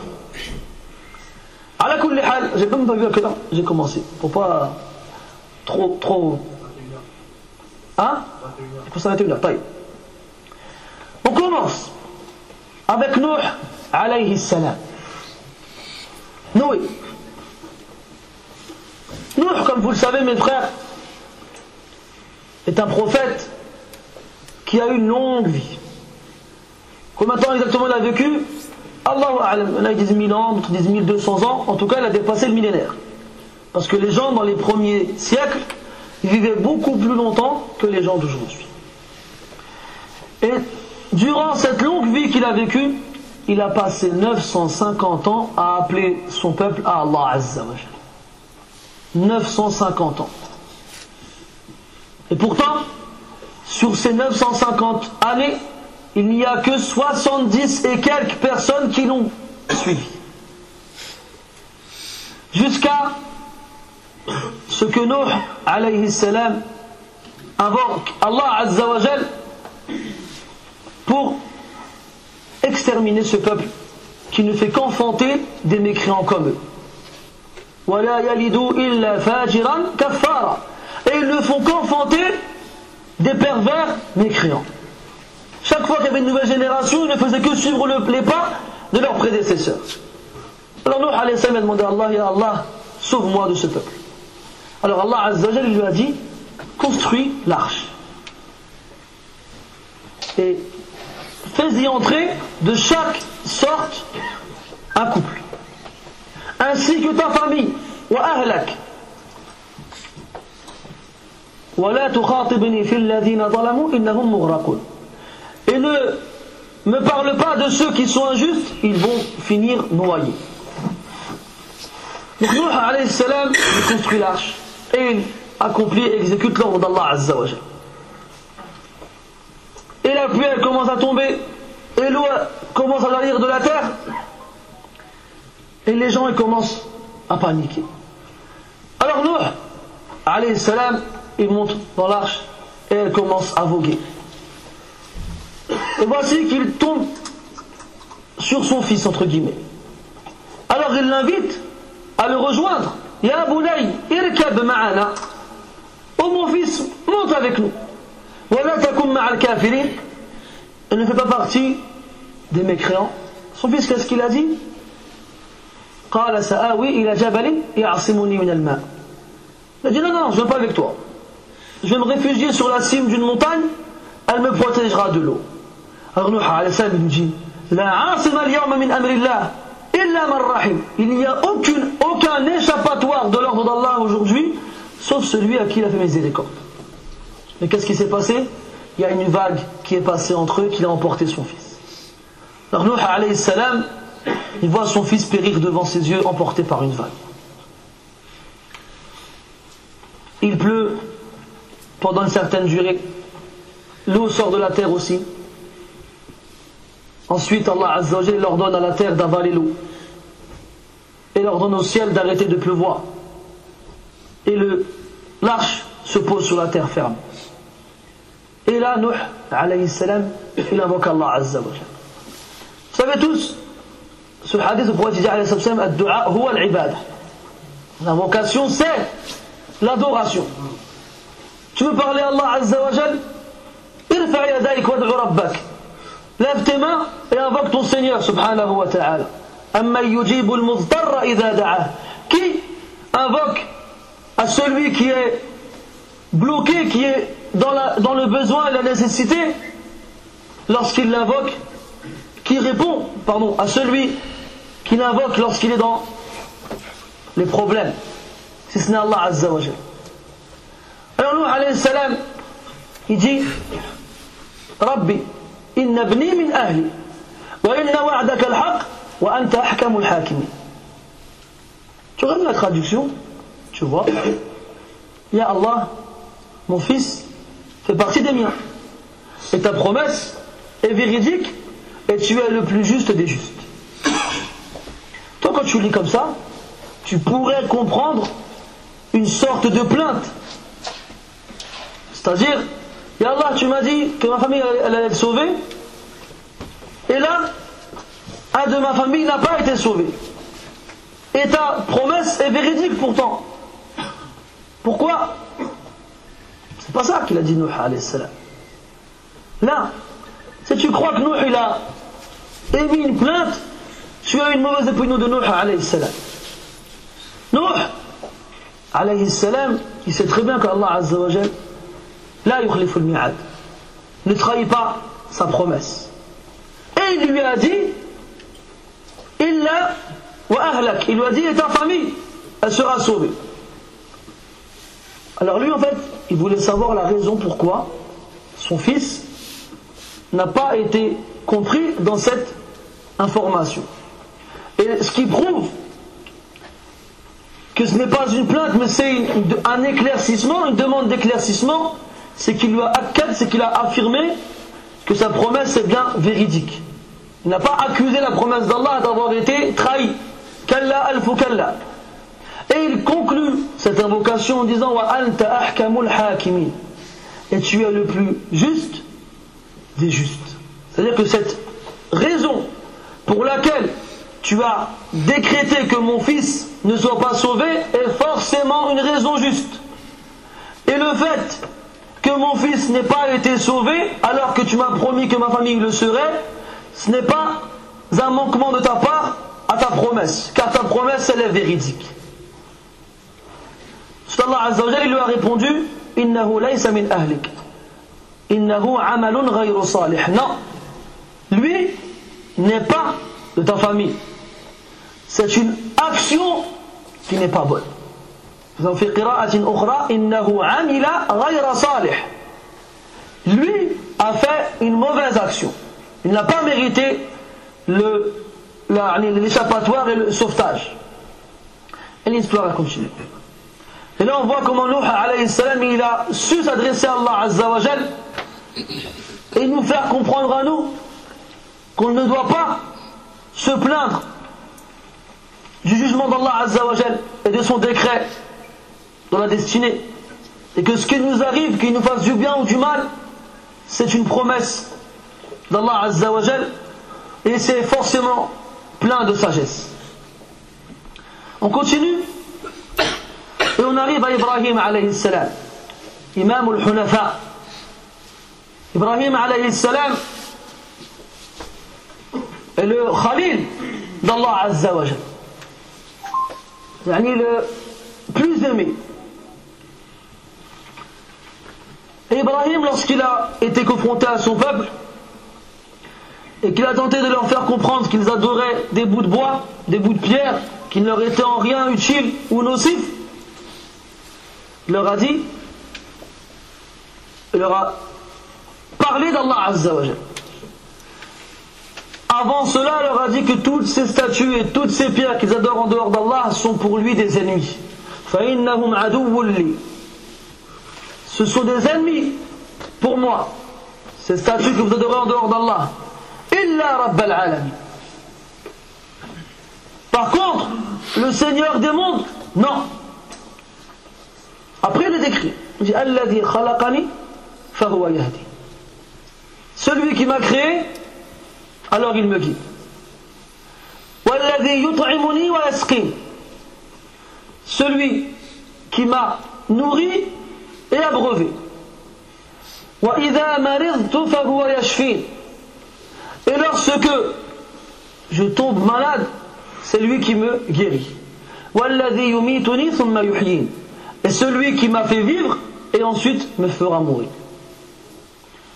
À la j'ai même pas vu à quelle heure j'ai commencé. Pour pas trop, trop. Hein? Pour ça, là. On commence avec Nuh alayhi salam. Noé. Nuh, comme vous le savez, mes frères, est un prophète qui a une longue vie. Combien de temps exactement il a vécu? Allahu A'lam. Il a qui disent 1000 ans, d'autres disent 1200 ans. En tout cas, il a dépassé le millénaire. Parce que les gens dans les premiers siècles, vivaient beaucoup plus longtemps que les gens d'aujourd'hui. Et durant cette longue vie qu'il a vécue, il a passé 950 ans à appeler son peuple à Allah Azza wa 950 ans. Et pourtant, sur ces 950 années, il n'y a que 70 et quelques personnes qui l'ont suivi. Jusqu'à ce que Nuh, alayhi salam, invoque Allah Azza wa pour exterminer ce peuple qui ne fait qu'enfanter des mécréants comme eux. Et ils ne font qu'enfanter des pervers mécréants. Chaque fois qu'il y avait une nouvelle génération, ils ne faisaient que suivre les pas de leurs prédécesseurs. Alors Nuh a demandé à Allah, Ya Allah, sauve-moi de ce peuple. Alors Allah Azza lui a dit, construis l'arche. Et fais-y entrer de chaque sorte un couple. Ainsi que ta famille. Wa ahlak. Et ne me parle pas de ceux qui sont injustes, ils vont finir noyés. Donc Nuh salam, construit l'arche et il accomplit et exécute l'ordre d'Allah Azza Et la pluie elle commence à tomber et l'eau commence à jaillir de la terre et les gens ils commencent à paniquer. Alors Nuh salam, il monte dans l'arche et elle commence à voguer. Et voici qu'il tombe sur son fils, entre guillemets. Alors il l'invite à le rejoindre. Ya Boulay, irkab ma'ana. Oh mon fils, monte avec nous. Il ne fait pas partie des mécréants. Son fils, qu'est-ce qu'il a dit? Il a dit non, non, je ne vais pas avec toi. Je vais me réfugier sur la cime d'une montagne, elle me protégera de l'eau. Alors Nuh il dit Il n'y a aucune, aucun échappatoire de l'ordre d'Allah aujourd'hui, sauf celui à qui il a fait miséricorde. Mais qu'est-ce qui s'est passé? Il y a une vague qui est passée entre eux, qui a emporté son fils. Alors Nuh il voit son fils périr devant ses yeux, emporté par une vague. Il pleut pendant une certaine durée. L'eau sort de la terre aussi. Ensuite, Allah Azzawajal ordonne à la terre d'avaler l'eau. Et ordonne au ciel d'arrêter de pleuvoir. Et l'arche se pose sur la terre ferme. Et là, Nuh, alayhi salam, il invoque Allah Azzawajal. Vous savez tous, ce hadith, le prophète dit alayhi salam, ad-du'a. L'invocation, c'est l'adoration. Tu veux parler à Allah yadayk wad'u rabbak. Lève tes mains et invoque ton Seigneur subhanahu wa ta'ala. Qui invoque à celui qui est bloqué, qui est dans, le besoin et la nécessité, lorsqu'il l'invoque, qui répond, à celui qui l'invoque lorsqu'il est dans les problèmes, si ce n'est Allah Azza wa Alors alayhi salam, il dit, Rabbi, inna bni min ahli. Tu regardes la traduction, tu vois, Ya Allah, mon fils fait partie des miens. Et ta promesse est véridique et tu es le plus juste des justes. Toi, quand tu lis comme ça, tu pourrais comprendre une sorte de plainte. C'est-à-dire, Ya Allah, tu m'as dit que ma famille elle allait être sauvée. Et là, un de ma famille n'a pas été sauvé. Et ta promesse est véridique pourtant. Pourquoi? C'est pas ça qu'il a dit Nuh alayhi salam. Là, si tu crois que Nuh il a émis une plainte, tu as une mauvaise opinion de Nuh alayhi salam. Nuh alayhi salam, il sait très bien qu'Allah azza wa la al-mi'ad, ne trahit pas sa promesse. Et il lui a dit, Illa wa il lui a dit, et ta famille, elle sera sauvée. Alors lui, en fait, il voulait savoir la raison pourquoi son fils n'a pas été compris dans cette information. Et ce qui prouve que ce n'est pas une plainte, mais c'est un éclaircissement, une demande d'éclaircissement, c'est qu'il lui a c'est qu'il a affirmé que sa promesse est bien véridique. Il n'a pas accusé la promesse d'Allah d'avoir été trahi. Kalla al kalla. Et il conclut cette invocation en disant Wa anta ahkamul hakimin. Et tu es le plus juste des justes. C'est-à-dire que cette raison pour laquelle tu as décrété que mon fils ne soit pas sauvé est forcément une raison juste. Et le fait que mon fils n'ait pas été sauvé alors que tu m'as promis que ma famille le serait, ce n'est pas un manquement de ta part à ta promesse, car ta promesse elle est véridique. Allah lui a répondu Innahu laysa min ahlik. Innahu amalun ghayru salih. Non, lui n'est pas de ta famille. C'est une action qui n'est pas bonne Dans في قراءة أخرى إنه عمل غير صالح. Lui a fait une mauvaise action. Il n'a pas mérité l'échappatoire et le sauvetage. Et l'histoire a continué. Et là on voit comment Nuh alayhi salam il a su s'adresser à Allah azza wa jal et nous faire comprendre à nous qu'on ne doit pas se plaindre du jugement d'Allah azza wa jal et de son décret dans la destinée. Et que ce qui nous arrive, qu'il nous fasse du bien ou du mal, c'est une promesse d'Allah azza wa jal et c'est forcément plein de sagesse. On continue et on arrive à Ibrahim alayhi salam, imam al-Hunafa. Ibrahim alayhi salam est le Khalil d'Allah Azza wa Yani le plus aimé. Et Ibrahim, lorsqu'il a été confronté à son peuple, et qu'il a tenté de leur faire comprendre qu'ils adoraient des bouts de bois, des bouts de pierre, qui ne leur étaient en rien utiles ou nocifs, il leur a dit, il leur a parlé d'Allah Azza wa Avant cela, il leur a dit que toutes ces statues et toutes ces pierres qu'ils adorent en dehors d'Allah sont pour lui des ennemis. Ce sont des ennemis pour moi. Ces statues que vous adorez en dehors d'Allah. Illa Rabbal Alamin. Par contre, le Seigneur des mondes, non. Après, il le décrit. Il dit Alladhi khalaqani yahdi. Celui qui m'a créé, alors il me guide. Walladhi yut'imuni wa. Celui qui m'a nourri et abreuvé. Et lorsque je tombe malade, c'est lui qui me guérit. Et celui qui m'a fait vivre et ensuite me fera mourir.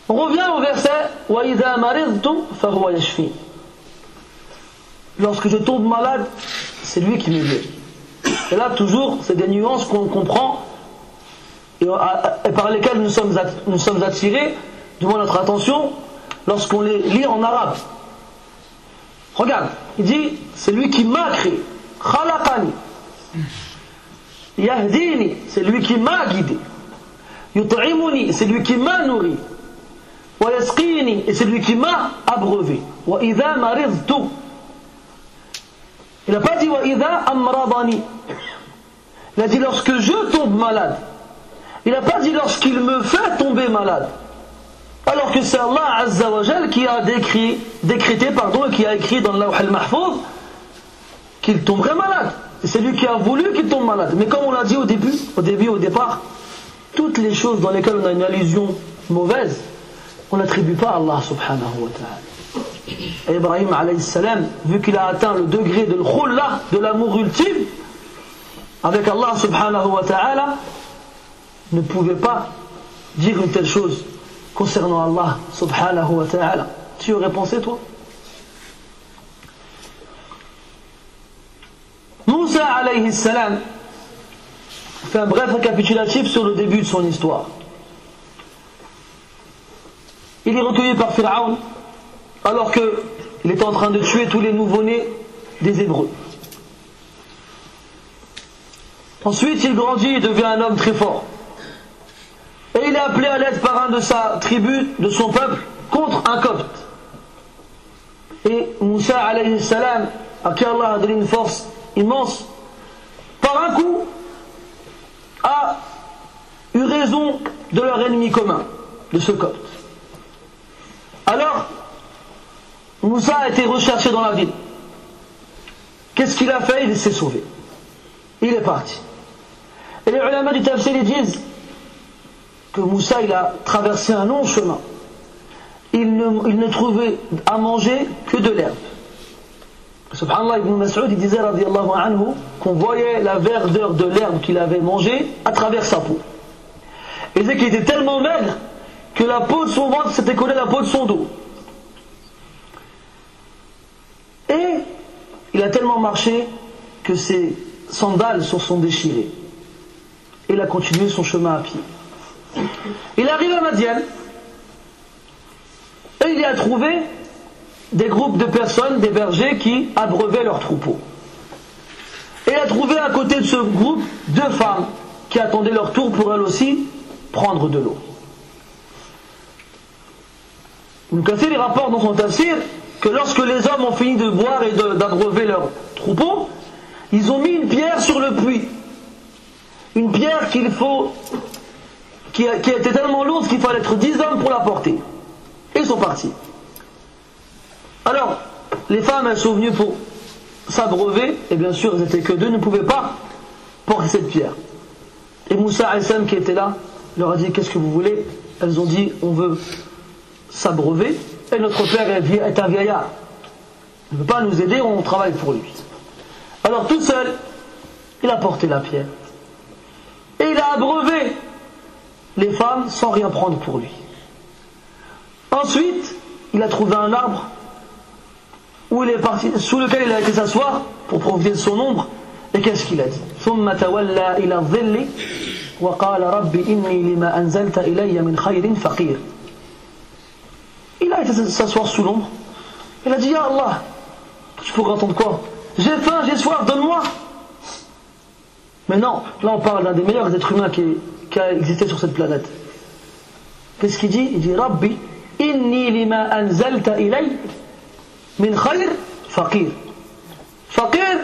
On revient au verset Lorsque je tombe malade, c'est lui qui me guérit. Et là, toujours, c'est des nuances qu'on comprend et, par lesquelles nous sommes, nous sommes attirés, du moins notre attention, lorsqu'on les lit en arabe. Regarde, il dit c'est lui qui m'a créé. Khalaqani. Yahdini, c'est lui qui m'a guidé. Yut'imuni, c'est lui qui m'a nourri. Wa yasqini, c'est lui qui m'a abreuvé. Wa idha maridtu. Il n'a pas dit wa idha amradani. Il a dit lorsque je tombe malade. Il n'a pas dit lorsqu'il me fait tomber malade. Alors que c'est Allah Azzawajal qui a décrit, décrété pardon, qui a écrit dans le al-Mahfouz qu'il tomberait malade. C'est lui qui a voulu qu'il tombe malade. Mais comme on l'a dit au début, au début, au départ, toutes les choses dans lesquelles on a une allusion mauvaise, on n'attribue pas à Allah subhanahu wa ta'ala. Ibrahim alayhi salam, vu qu'il a atteint le degré de l'khullah, de l'amour ultime, avec Allah subhanahu wa ta'ala, ne pouvait pas dire une telle chose concernant Allah subhanahu wa ta'ala. Tu aurais pensé toi? Moussa alayhi salam fait un bref récapitulatif sur le début de son histoire. Il est recueilli par Pharaon alors qu'il était en train de tuer tous les nouveau-nés des Hébreux. Ensuite, il grandit et devient un homme très fort. Et il est appelé à l'aide par un de sa tribu, de son peuple, contre un copte. Et Moussa alayhi salam, à qui Allah a donné une force immense, par un coup, a eu raison de leur ennemi commun, de ce copte. Alors, Moussa a été recherché dans la ville. Qu'est-ce qu'il a fait? Il s'est sauvé. Il est parti. Et les ulama du tafsir disent que Moussa il a traversé un long chemin. Il ne, trouvait à manger que de l'herbe. Subhanallah ibn Mas'ud il disait anhu qu'on voyait la verdeur de l'herbe qu'il avait mangée à travers sa peau. Il disait qu'il était tellement maigre que la peau de son ventre s'était collée à la peau de son dos. Et il a tellement marché que ses sandales se sont déchirées. Et il a continué son chemin à pied. Il arrive à Madian et il y a trouvé des groupes de personnes, des bergers qui abreuvaient leurs troupeaux. Et il a trouvé à côté de ce groupe deux femmes qui attendaient leur tour pour elles aussi prendre de l'eau. Kathir il rapporte dans son tafsir que lorsque les hommes ont fini de boire et d'abreuver leurs troupeaux, ils ont mis une pierre sur le puits. Une pierre qu'il faut qui, été tellement lourde qu'il fallait être dix hommes pour la porter. Et ils sont partis. Alors, les femmes, elles sont venues pour s'abreuver, et bien sûr, elles n'étaient que deux, ne pouvaient pas porter cette pierre. Et Moussa Hassan qui était là, leur a dit Qu'est-ce que vous voulez? Elles ont dit On veut s'abreuver, et notre père est un vieillard. Il ne veut pas nous aider, on travaille pour lui. Alors, tout seul, il a porté la pierre. Et il a abreuvé les femmes sans rien prendre pour lui. Ensuite, il a trouvé un arbre où il est parti, sous lequel il a été s'asseoir pour profiter de son ombre. Et qu'est-ce qu'il a dit? Il a été s'asseoir sous l'ombre. Il a dit Ya Allah, tu pourrais entendre quoi? J'ai faim, j'ai soif, donne-moi. Mais non, là on parle d'un des meilleurs êtres humains qui, a existé sur cette planète. Qu'est-ce qu'il dit? Il dit Rabbi, inni lima anzalta ilay min khayr faqir. Faqir,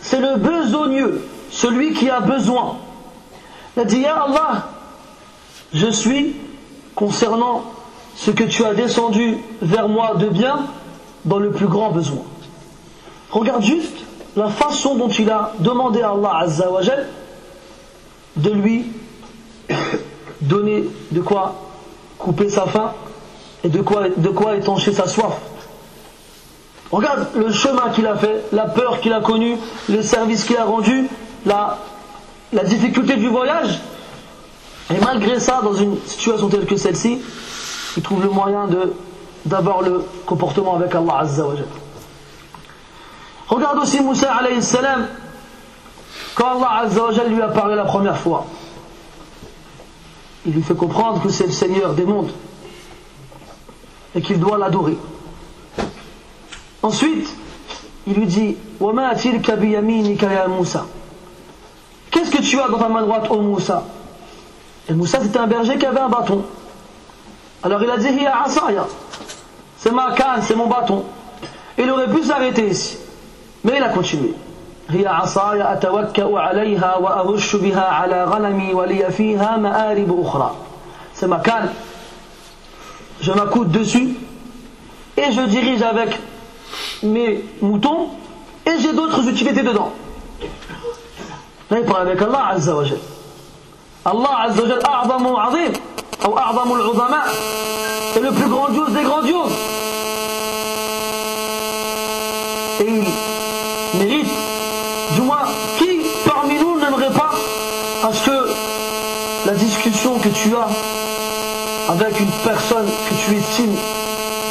c'est le besogneux, celui qui a besoin. Il a dit Ya Allah, je suis concernant ce que tu as descendu vers moi de bien dans le plus grand besoin. Regarde juste la façon dont il a demandé à Allah Azzawajal de lui donner de quoi couper sa faim et de quoi, étancher sa soif. Regarde le chemin qu'il a fait, la peur qu'il a connue, le service qu'il a rendu, la, difficulté du voyage. Et malgré ça, dans une situation telle que celle-ci, il trouve le moyen d'avoir le comportement avec Allah Azza wa Regarde aussi Moussa alayhi salam, quand Allah lui a parlé la première fois il lui fait comprendre que c'est le Seigneur des mondes et qu'il doit l'adorer. Ensuite, il lui dit Qu'est-ce que tu as dans ta main droite, ô Moussa? Et Moussa, c'était un berger qui avait un bâton. Alors il a dit C'est ma canne, c'est mon bâton. Il aurait pu s'arrêter ici. Il a continué. هي عصاي أتوكأ عليها وأهش بها على غنمي ولي فيها مآرب أخرى ma canne je m'accoute dessus, et je dirige avec mes moutons, et j'ai d'autres utilités dedans. Là, il parle avec Allah Azza wa Jal. Allah Azza wa Jal, a'zamu azim, ou a'zamu al-uzama, est le plus grandiose des grandioses.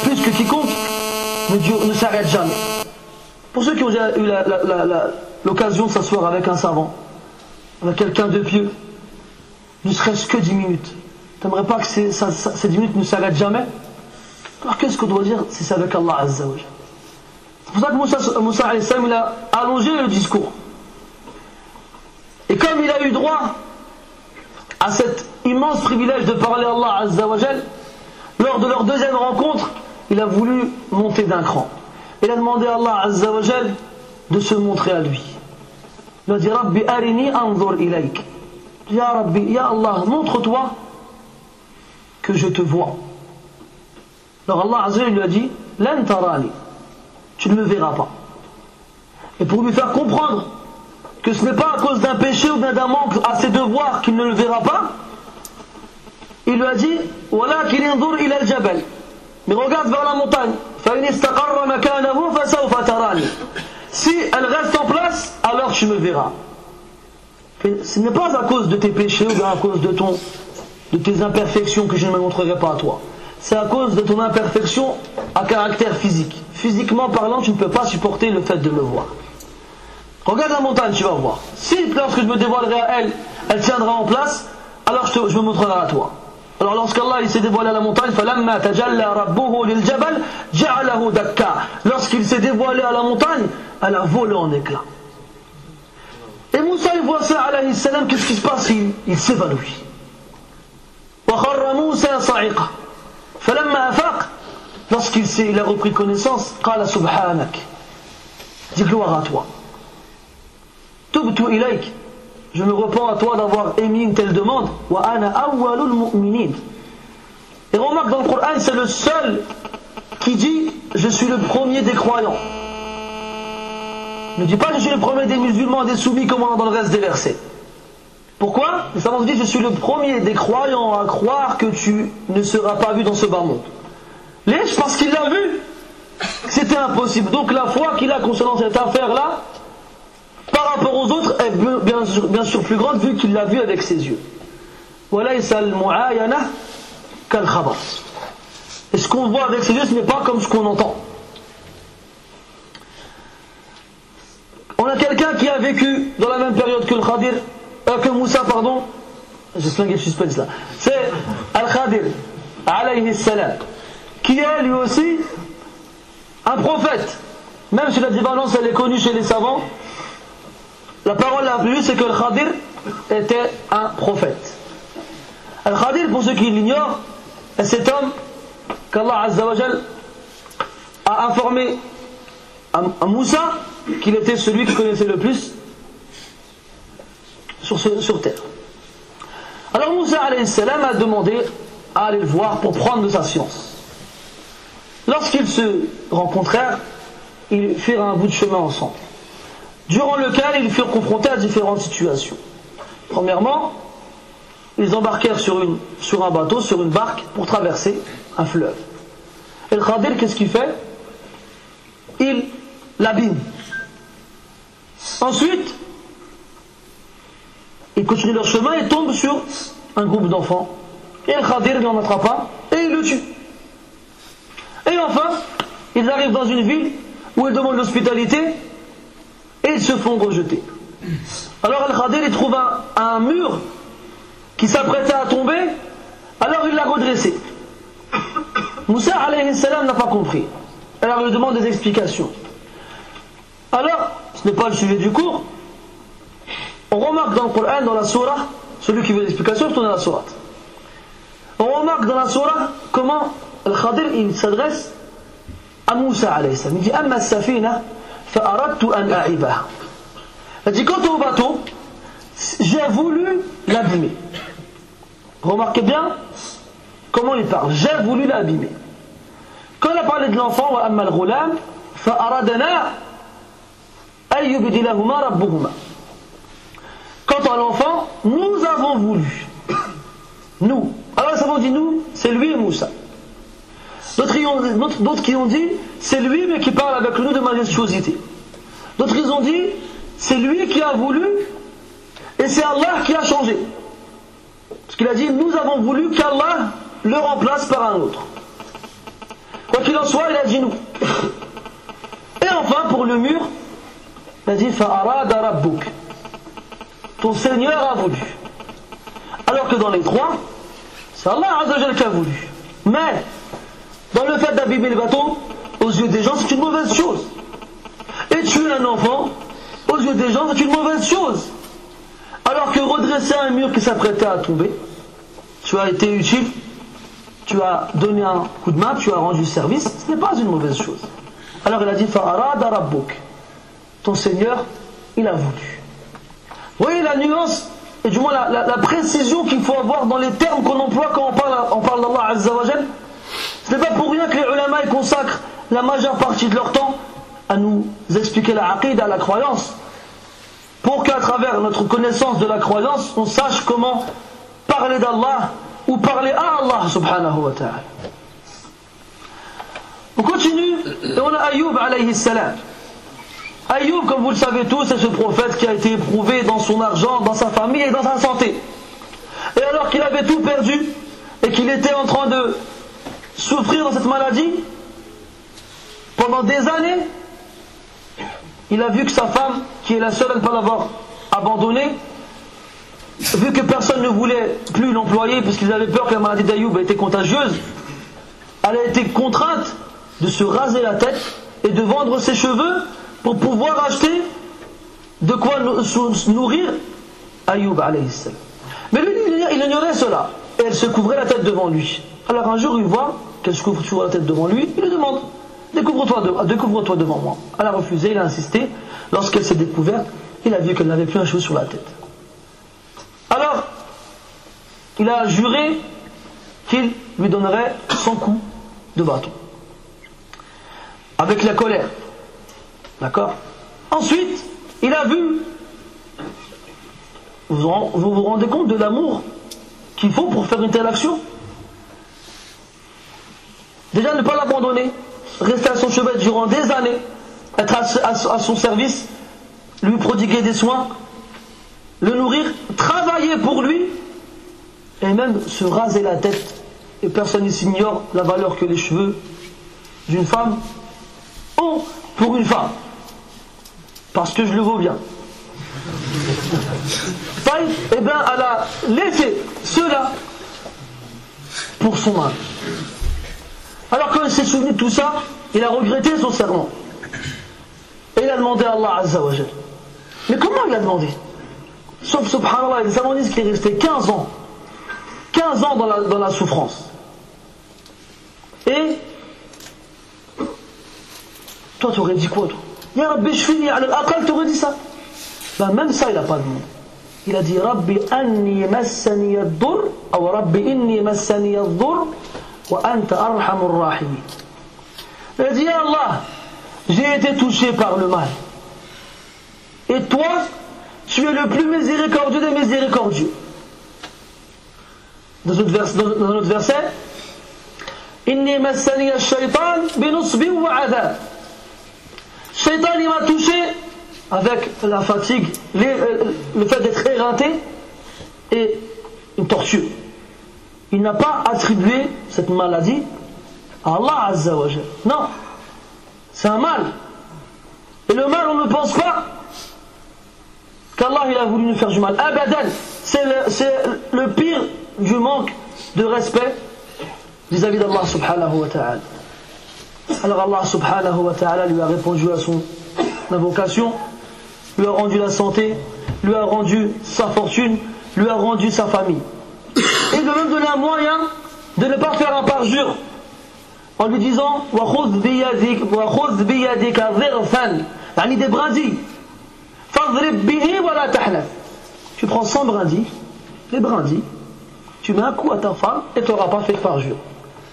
Plus que quiconque ne, ne s'arrête jamais. Pour ceux qui ont déjà eu l'occasion de s'asseoir avec un savant, avec quelqu'un de pieux, ne serait-ce que 10 minutes, t'aimerais pas que ces, ces 10 minutes ne s'arrêtent jamais? Alors qu'est-ce qu'on doit dire si c'est avec Allah Azza wa C'est pour ça que Moussa, Moussa il a allongé le discours. Et comme il a eu droit à cet immense privilège de parler à Allah Azza wa lors de leur deuxième rencontre, il a voulu monter d'un cran. Il a demandé à Allah Azza wa de se montrer à lui. Il a dit Rabbi arini anzur ilayk. Ya Rabbi, Ya Allah, montre-toi que je te vois. Alors Allah Azza lui a dit Lan tarani. Tu ne me verras pas. Et pour lui faire comprendre que ce n'est pas à cause d'un péché ou d'un manque à ses devoirs qu'il ne le verra pas, il lui a dit Mais regarde vers la montagne. Si elle reste en place, alors tu me verras. Ce n'est pas à cause de tes péchés ou à cause de, tes imperfections que je ne me montrerai pas à toi. C'est à cause de ton imperfection à caractère physique. Physiquement parlant, tu ne peux pas supporter le fait de me voir. Regarde la montagne, tu vas voir. Si lorsque je me dévoilerai à elle, elle tiendra en place, alors je me montrerai à toi. Alors lorsqu'Allah s'est dévoilé à la montagne, lorsqu'il s'est dévoilé à la montagne, elle a volé en éclats. Et Moussa il voit ça, alayhi salam, qu'est-ce qui se passe Il, il s'évanouit. Lorsqu'il il a repris connaissance, قال سبحانك dit gloire à toi. Je me repens à toi d'avoir émis une telle demande. Et remarque dans le Coran, c'est le seul qui dit Je suis le premier des croyants. Ne dis pas Je suis le premier des musulmans, des soumis, comme on a dans le reste des versets. Pourquoi? Les savants disent Je suis le premier des croyants à croire que tu ne seras pas vu dans ce bas monde. Lèche parce qu'il l'a vu. C'était impossible. Donc la foi qu'il a concernant cette affaire-là, par rapport aux autres est bien sûr, plus grande vu qu'il l'a vu avec ses yeux. Et ce qu'on voit avec ses yeux, ce n'est pas comme ce qu'on entend. On a quelqu'un qui a vécu dans la même période que le Khadir, euh, que Moussa, pardon. Slingué le suspense là. C'est Al-Khadir, alayhi salam, qui est lui aussi un prophète. Même si la différence elle est connue chez les savants, la parole la plus c'est que le Khadir était un prophète. Le Khadir, pour ceux qui l'ignorent, est cet homme qu'Allah a informé à, Moussa qu'il était celui qui connaissait le plus sur, sur terre. Alors Moussa a demandé à aller le voir pour prendre de sa science. Lorsqu'ils se rencontrèrent, ils firent un bout de chemin ensemble durant lequel ils furent confrontés à différentes situations. Premièrement, ils embarquèrent sur, un bateau, sur une barque, pour traverser un fleuve. Et le Khadir, qu'est-ce qu'il fait? Il l'abîme. Ensuite, ils continuent leur chemin et tombent sur un groupe d'enfants. Et le Khadir n'en attrape pas et il le tue. Et enfin, ils arrivent dans une ville où ils demandent l'hospitalité et se font rejeter. Alors Al-Khadir il trouve un, mur qui s'apprêtait à tomber, alors il l'a redressé. Moussa alayhi salam n'a pas compris. Alors il lui demande des explications. Alors, ce n'est pas le sujet du cours, on remarque dans le Coran, dans la surah, celui qui veut l'explication, tourne à la surah. On remarque dans la surah comment Al-Khadir il s'adresse à Moussa alayhi salam. Il dit Amma safina elle dit quant au bateau, j'ai voulu l'abîmer. Remarquez bien, comment il parle J'ai voulu l'abîmer. Quand on a parlé de l'enfant, Quant à l'enfant, nous avons voulu. Nous. Alors les savants dit nous, c'est lui et Moussa. D'autres qui ont dit, c'est lui mais qui parle avec nous de majestuosité. D'autres ils ont dit, c'est lui qui a voulu et c'est Allah qui a changé. Parce qu'il a dit, nous avons voulu qu'Allah le remplace par un autre. Quoi qu'il en soit, il a dit nous. Et enfin, pour le mur, il a dit, Fa'arad Rabbuk. Ton Seigneur a voulu. Alors que dans les trois, c'est Allah qui a voulu. Mais, dans le fait d'abîmer le bateau, aux yeux des gens, c'est une mauvaise chose. Et tuer un enfant, aux yeux des gens, c'est une mauvaise chose. Alors que redresser un mur qui s'apprêtait à tomber, tu as été utile, tu as donné un coup de main, tu as rendu service, ce n'est pas une mauvaise chose. Alors il a dit Fa'arad Rabbuk. Ton Seigneur, il a voulu. Vous voyez la nuance et du moins la, précision qu'il faut avoir dans les termes qu'on emploie quand on parle, on parle d'Allah Azzawajal. Ce n'est pas pour rien que les ulama consacrent la majeure partie de leur temps à nous expliquer la à la croyance. Pour qu'à travers notre connaissance de la croyance, on sache comment parler d'Allah ou parler à Allah subhanahu wa ta'ala. On continue et on a Ayoub alayhi salam. Ayoub, comme vous le savez tous, c'est ce prophète qui a été éprouvé dans son argent, dans sa famille et dans sa santé. Et alors qu'il avait tout perdu et qu'il était en train de souffrir dans cette maladie, pendant des années, il a vu que sa femme, qui est la seule à ne pas l'avoir abandonné, vu que personne ne voulait plus l'employer puisqu'ils avaient peur que la maladie d'Ayoub était contagieuse, elle a été contrainte de se raser la tête et de vendre ses cheveux pour pouvoir acheter de quoi nourrir Ayoub Mais lui, il ignorait cela. Et elle se couvrait la tête devant lui. Alors un jour, il voit qu'elle se couvre toujours la tête devant lui. Il lui demande Découvre-toi découvre devant moi. Elle a refusé, il a insisté. Lorsqu'elle s'est découverte, il a vu qu'elle n'avait plus un cheveu sur la tête. Alors, il a juré qu'il lui donnerait son coup de bâton. Avec la colère. D'accord? Ensuite, il a vu. Vous vous, rendez compte de l'amour qu'il faut pour faire une telle action? Déjà, ne pas l'abandonner, rester à son chevet durant des années, être à son service, lui prodiguer des soins, le nourrir, travailler pour lui, et même se raser la tête. Et personne ici ignore la valeur que les cheveux d'une femme ont pour une femme. Parce que je le vaux bien. Eh bien, elle a laissé cela pour son mari. Alors quand il s'est souvenu de tout ça, il a regretté son serment. Et il a demandé à Allah Azzawajal. Mais comment il a demandé? Sauf, subhanallah, les savants disent qu'il est resté 15 ans. 15 ans dans la, dans la souffrance. Et toi, tu aurais dit quoi, toi? Ya Rabbi, je finis, tu aurais dit ça? Ben, même ça, il n'a pas demandé. Il a dit Rabbi anni massani dur ou Rabbi inni massani dur wa anta arhamur Ya Allah, j'ai été touché par le mal. Et toi, tu es le plus miséricordieux des miséricordieux. Dans notre verset, dans verset. Shaitan, il m'a touché avec la fatigue, euh, le fait d'être éreinté et une torture. Il n'a pas attribué cette maladie à Allah Azza wa Non, c'est un mal. Et le mal, on ne pense pas qu'Allah a voulu nous faire du mal. Abadan, c'est le, le, pire du manque de respect vis-à-vis d'Allah subhanahu wa ta'ala. Alors Allah subhanahu wa ta'ala lui a répondu à son invocation, lui a rendu la santé, lui a rendu sa fortune, lui a rendu sa famille. Et de même donner un moyen de ne pas faire un parjure en lui disant des brindilles tu prends 100 brindilles, les brindilles, tu mets un coup à ta femme et tu n'auras pas fait parjure.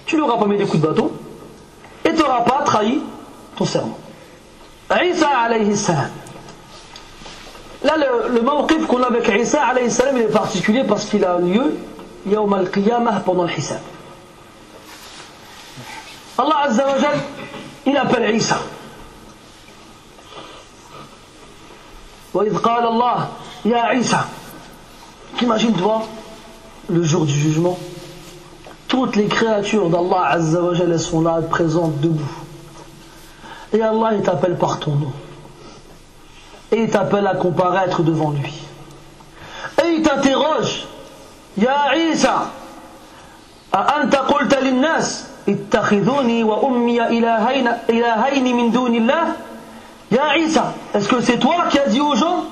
Tu n'auras pas mis des coups de bâton et tu n'auras pas trahi ton serment. Isa alayhi salam. Là, le, le qu'on a avec Isa alayhi salam, il est particulier parce qu'il a lieu yawm al-qiyamah pendant le hisab. Allah Azza wa Jal, il appelle Isa. وإذ قال الله يا عيسى T'imagines-toi le jour du jugement toutes les créatures d'Allah Azza wa Jal sont là présentes debout et Allah il t'appelle par ton nom et il t'appelle à comparaître devant lui et il t'interroge Ya Isa أأنت قلت للناس اتخذوني وأمي إلهين, إلهين من دون الله Ya Isa, est-ce que c'est toi qui as dit aux gens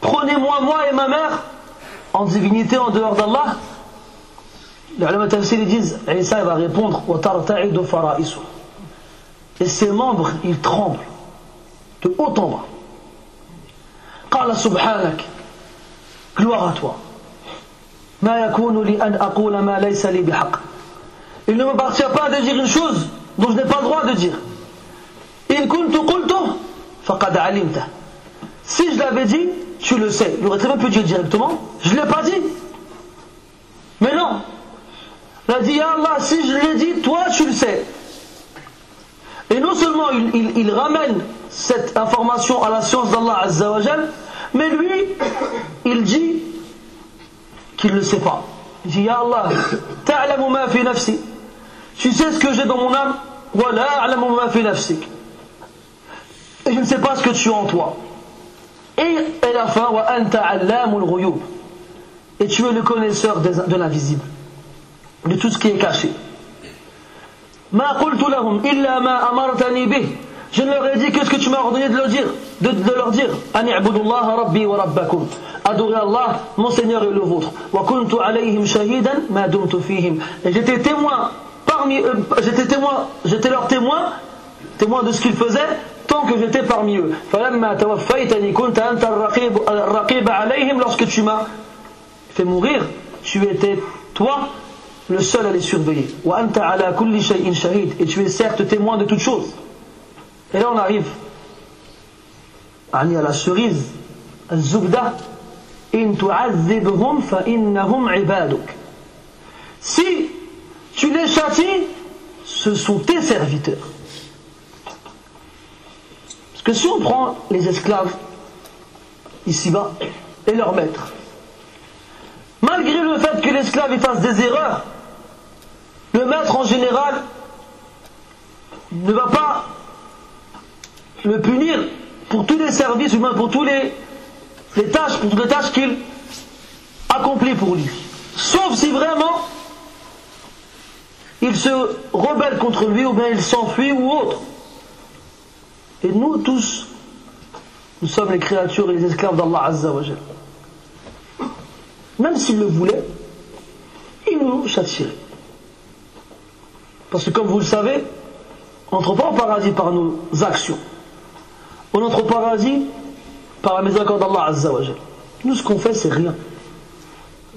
Prenez-moi moi et ma mère en divinité en dehors d'Allah Les ulama tafsir disent Isa va répondre Et ses membres, ils tremblent de haut en bas. قال سبحانك gloire à toi Il ne me m'appartient pas de dire une chose dont je n'ai pas le droit de dire. Si je l'avais dit, tu le sais. Il aurait très bien pu dire directement, je ne l'ai pas dit. Mais non. Il a dit, Allah, si je l'ai dit, toi tu le sais. Et non seulement il, ramène cette information à la science d'Allah Azzawajal, mais lui, il dit qu'il ne le sait pas. Il dit Ya Allah ta'lamu ma fi tu sais ce que j'ai dans mon âme? Wa la et je ne sais pas ce que tu as en toi. Et à la fin, et tu es le connaisseur de l'invisible, de tout ce qui est caché. Je leur ai dit que ce que tu m'as ordonné de leur dire, de, de leur dire, Adorez Allah, mon Seigneur et le vôtre. Et j'étais témoin parmi eux, j'étais témoin, j'étais leur témoin, témoin de ce qu'ils faisaient tant que j'étais parmi eux. Lorsque tu m'as fait mourir, tu étais toi le seul à les surveiller. Et tu es certes témoin de toutes choses. Et là on arrive. À la cerise, Si tu les châties, ce sont tes serviteurs. Que si on prend les esclaves ici-bas et leur maître, malgré le fait que l'esclave fasse des erreurs, le maître en général ne va pas le punir pour tous les services, même pour tous les, tâches, pour toutes les tâches qu'il accomplit pour lui. Sauf si vraiment il se rebelle contre lui, ou bien il s'enfuit ou autre. Et nous tous, nous sommes les créatures et les esclaves d'Allah Azza wa Même s'il le voulait, il nous châtierait. Parce que comme vous le savez, on n'entre pas au paradis par nos actions. On entre au paradis par la miséricorde d'Allah Azza wa Nous ce qu'on fait c'est rien.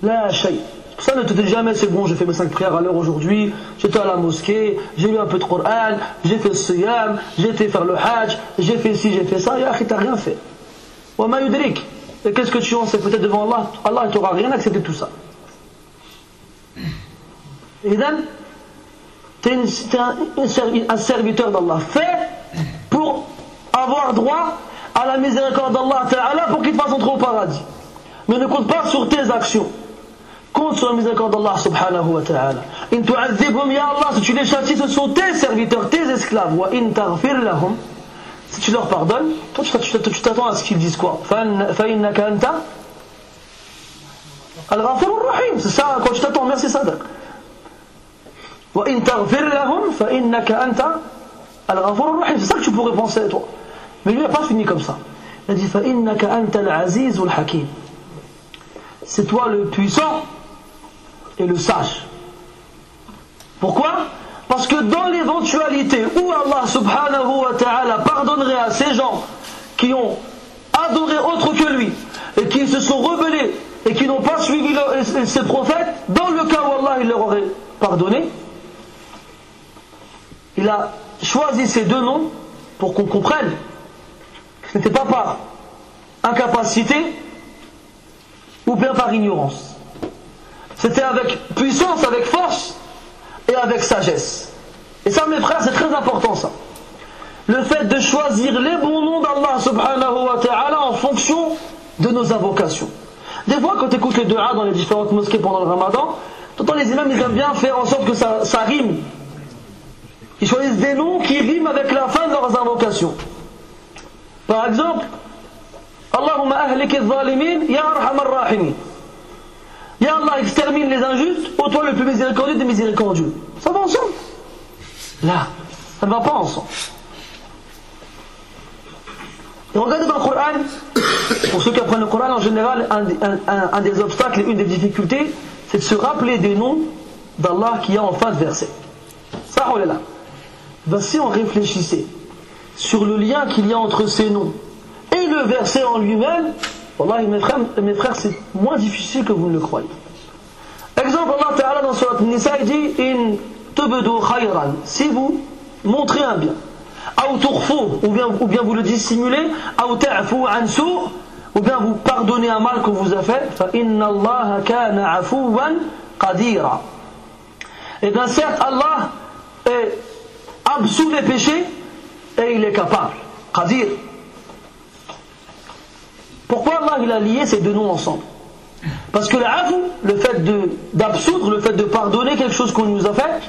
La shay. Ça ne te dit jamais c'est bon, j'ai fait mes cinq prières à l'heure aujourd'hui, j'étais à la mosquée, j'ai lu un peu de Coran, j'ai fait le siyam, j'ai été faire le hajj, j'ai fait ci, j'ai fait ça, et tu t'as rien fait. Et qu'est-ce que tu en sais peut-être devant Allah? Allah ne t'aura rien accepté tout ça. Et donc, tu es un, serviteur d'Allah fait pour avoir droit à la miséricorde d'Allah pour qu'il te fasse entrer au paradis. Mais ne compte pas sur tes actions. Compte sur la miséricorde d'Allah subhanahu wa ta'ala. In ya Allah, si tu les châties, ce sont tes serviteurs, tes esclaves. Si tu leur pardonnes, toi tu t'attends à ce qu'ils disent quoi? Fa'innaka anta al-ghafur rahim C'est ça, quand tu t'attends, merci Sadaq. Wa in taghfir lahum, fa'innaka al-ghafur rahim C'est ça que tu pourrais penser toi. Mais lui n'a pas fini comme ça. Il a dit al-hakim. C'est toi le puissant et le sage. Pourquoi? Parce que dans l'éventualité où Allah subhanahu wa ta'ala pardonnerait à ces gens qui ont adoré autre que lui et qui se sont rebellés et qui n'ont pas suivi ces prophètes, dans le cas où Allah il leur aurait pardonné, il a choisi ces deux noms pour qu'on comprenne que ce n'était pas par incapacité ou bien par ignorance. C'était avec puissance, avec force et avec sagesse. Et ça, mes frères, c'est très important ça. Le fait de choisir les bons noms d'Allah subhanahu wa ta'ala en fonction de nos invocations. Des fois, quand tu écoutes les du'a dans les différentes mosquées pendant le ramadan, temps les imams, ils aiment bien faire en sorte que ça, ça rime. Ils choisissent des noms qui riment avec la fin de leurs invocations. Par exemple, Allahumma ahlik zalimin ya arhamar. Ya Allah, extermine les injustes, ô toi le plus miséricordieux des miséricordieux. Ça va ensemble Là, ça ne va pas ensemble. Et regardez dans le Coran, pour ceux qui apprennent le Coran, en général, un, des obstacles et une des difficultés, c'est de se rappeler des noms d'Allah qui y a en fin de verset. Ça, on est là. Ben, si on réfléchissait sur le lien qu'il y a entre ces noms et le verset en lui-même, Wallahi, mes frères, mes frères c'est moins difficile que vous ne le croyez. Exemple, Allah Ta'ala dans Surat Nisa, il dit In khayran, si vous montrez un bien, ou bien, ou bien vous le dissimulez, ou bien vous pardonnez un mal que vous a fait, Et eh bien certes, Allah est absous les péchés et il est capable. Qadir. Pourquoi Allah il a lié ces deux noms ensemble? Parce que l'afu, le fait d'absoudre, le fait de pardonner quelque chose qu'on nous a fait,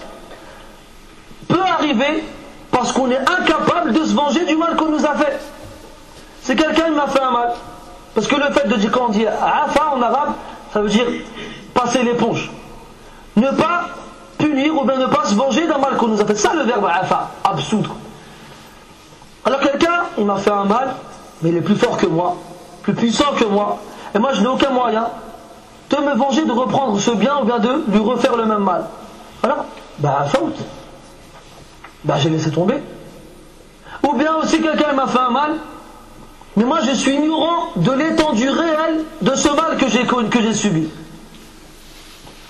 peut arriver parce qu'on est incapable de se venger du mal qu'on nous a fait. C'est quelqu'un qui m'a fait un mal. Parce que le fait de dire, quand dit afa en arabe, ça veut dire passer l'éponge. Ne pas punir ou bien ne pas se venger d'un mal qu'on nous a fait. Ça le verbe afa, absoudre. Alors quelqu'un, il m'a fait un mal, mais il est plus fort que moi plus puissant que moi, et moi je n'ai aucun moyen de me venger, de reprendre ce bien ou bien de lui refaire le même mal. Voilà, bah faute. Bah j'ai laissé tomber. Ou bien aussi quelqu'un m'a fait un mal, mais moi je suis ignorant de l'étendue réelle de ce mal que j'ai subi.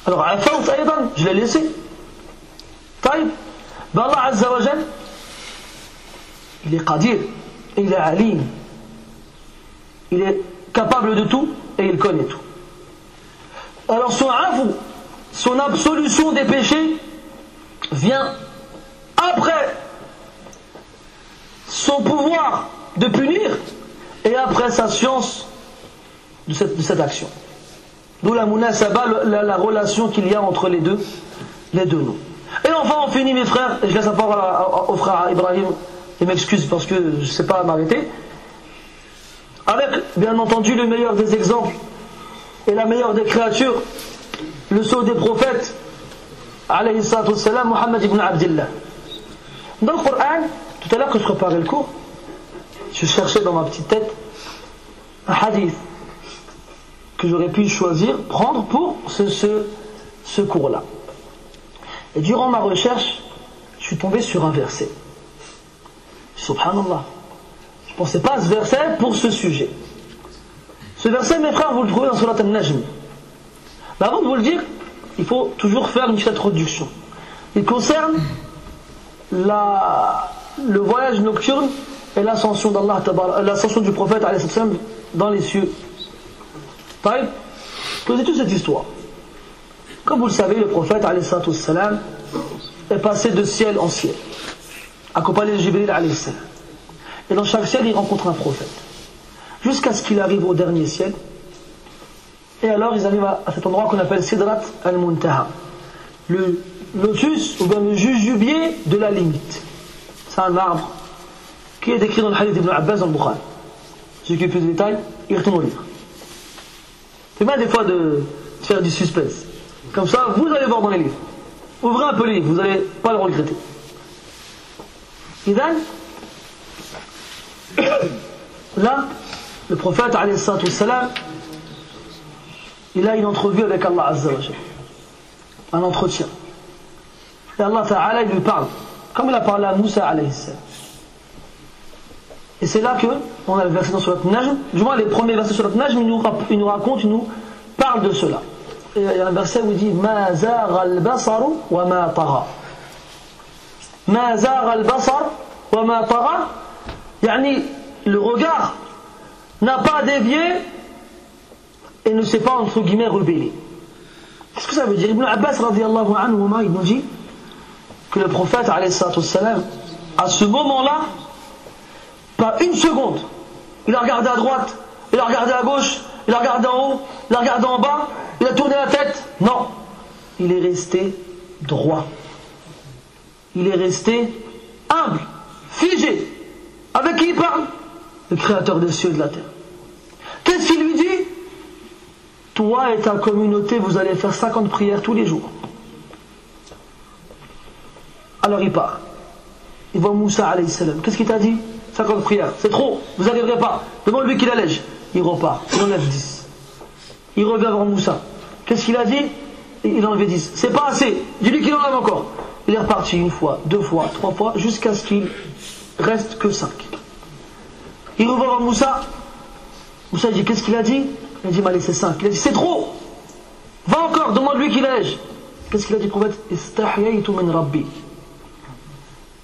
Alors à faute, je l'ai laissé. Taïb. Ben Allah Azza il est qadir, il est alim, il est capable de tout et il connaît tout. Alors son avou, son absolution des péchés vient après son pouvoir de punir et après sa science de cette, action. D'où la munasaba, la, la relation qu'il y a entre les deux, les deux noms. Et enfin on finit mes frères, et je laisse la parole au frère Ibrahim, et m'excuse parce que je ne sais pas m'arrêter. Avec, bien entendu, le meilleur des exemples et la meilleure des créatures, le sceau des prophètes, alayhi salam, Muhammad ibn Abdullah. Dans le Coran, tout à l'heure que je préparais le cours, je cherchais dans ma petite tête un hadith que j'aurais pu choisir, prendre pour ce, ce, ce cours-là. Et durant ma recherche, je suis tombé sur un verset. Subhanallah. Je ne pensais pas à ce verset pour ce sujet. Ce verset, mes frères, vous le trouvez dans Surat al-Najm. Mais avant de vous le dire, il faut toujours faire une introduction. Il concerne la, le voyage nocturne et l'ascension d'Allah, l'ascension du prophète dans les cieux. Posez toute cette histoire. Comme vous le savez, le prophète est passé de ciel en ciel, accompagné de Jibril salam. Et dans chaque ciel, il rencontre un prophète. Jusqu'à ce qu'il arrive au dernier ciel. Et alors, ils arrivent à cet endroit qu'on appelle Sidrat al-Muntaha. Le lotus, ou bien le jujubier de la limite. C'est un arbre qui est décrit dans le hadith d'Ibn Abbas dans le Bukhari. Ceux qui veut plus de détails, il retourne au livre. C'est bien des fois de faire du suspense. Comme ça, vous allez voir dans les livres. Ouvrez un peu les livres, vous n'allez pas le regretter. Idan, Là, le prophète, salam, il a une entrevue avec Allah Azza wa Un entretien. Et Allah lui parle. Comme il a parlé à Moussa alayhi. Et c'est là que on a le verset dans Surat Najm. Du moins, les premiers versets sur Surat Najm, il nous, raconte, il nous parle de cela. Et il y a un verset où il dit Ma zagha al-basaru wa ma. Ma al-basar wa ma. Yani, le regard n'a pas dévié et ne s'est pas, entre guillemets, rebellé. Qu'est-ce que ça veut dire? Ibn Abbas, radiallahu anhu, il nous dit que le prophète, alayhi salam, à ce moment-là, pas une seconde, il a regardé à droite, il a regardé à gauche, il a regardé en haut, il a regardé en bas, il a tourné la tête. Non, il est resté droit. Il est resté humble, figé. Avec qui il parle Le créateur des cieux et de la terre. Qu'est-ce qu'il lui dit Toi et ta communauté, vous allez faire 50 prières tous les jours. Alors il part. Il voit Moussa alayhi salam. Qu'est-ce qu'il t'a dit 50 prières. C'est trop, vous n'arriverez pas. Demande-lui qu'il allège. Il repart. Il enlève 10. Il revient voir Moussa. Qu'est-ce qu'il a dit Il enlève 10. C'est pas assez. Dis-lui qu'il enlève encore. Il est reparti une fois, deux fois, trois fois, jusqu'à ce qu'il reste que 5. Il revient voir Moussa. Moussa dit Qu'est-ce qu'il a dit? Il a dit Allez, c'est 5. Il a dit C'est trop. Va encore, demande-lui qu'il allège. Qu'est-ce qu'il a dit, prophète?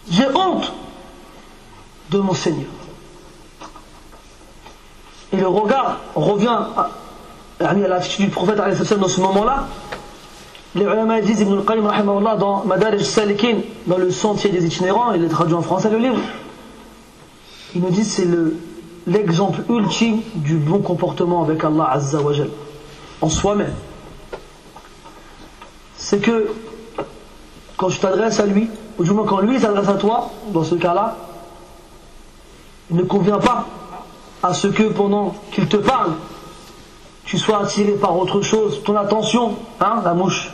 J'ai honte de mon Seigneur. Et le regard revient à, à l'attitude du prophète dans ce moment-là. Les ulama disent, Ibn al-Qayyim dans Madarij Salikin, dans le sentier des itinérants, il est traduit en français le livre, il nous dit c'est l'exemple ultime du bon comportement avec Allah Azza wa en soi-même. C'est que quand tu t'adresses à lui, ou du moins quand lui s'adresse à toi, dans ce cas-là, il ne convient pas à ce que pendant qu'il te parle, tu sois attiré par autre chose, ton attention, hein, la mouche,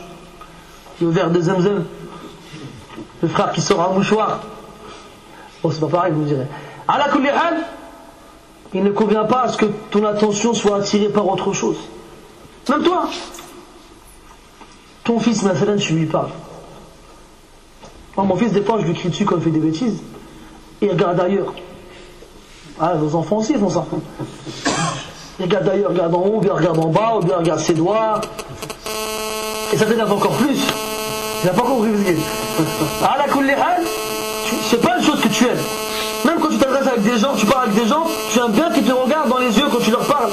le verre de Zemzem, le frère qui sort un mouchoir. Oh, c'est pas pareil, vous direz. À la il ne convient pas à ce que ton attention soit attirée par autre chose. Même toi, ton fils, ma tu lui parles. Moi, mon fils, des fois, je lui crie dessus quand il fait des bêtises. Et il regarde ailleurs. Ah, vos enfants aussi font ça. Ils regardent d'ailleurs, regardent en haut, ou bien regardent en bas, ou bien regardent ses doigts. Et ça t'énerve encore plus. Il n'a pas compris Ah la c'est pas une chose que tu aimes. Même quand tu t'adresses avec des gens, tu parles avec des gens, tu aimes bien qu'ils te regardent dans les yeux quand tu leur parles.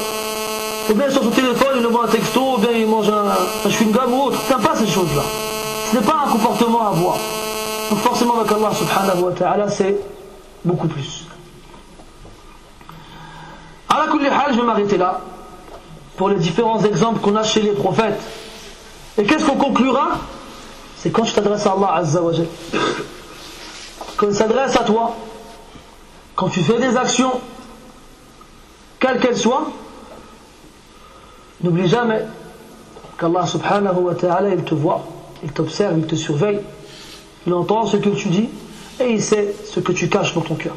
Ou bien sur son téléphone, ils voient un texto, ou bien ils mangent un, un chewing-gum ou autre. T'aimes pas ces choses-là. Ce n'est pas un comportement à avoir. Donc forcément avec Allah subhanahu wa ta'ala, c'est beaucoup plus. À la je vais m'arrêter là pour les différents exemples qu'on a chez les prophètes. Et qu'est-ce qu'on conclura? C'est quand tu t'adresses à Allah Azza wa Quand il s'adresse à toi, quand tu fais des actions, quelles qu'elles soient, n'oublie jamais qu'Allah subhanahu wa ta'ala, il te voit, il t'observe, il te surveille, il entend ce que tu dis et il sait ce que tu caches dans ton cœur.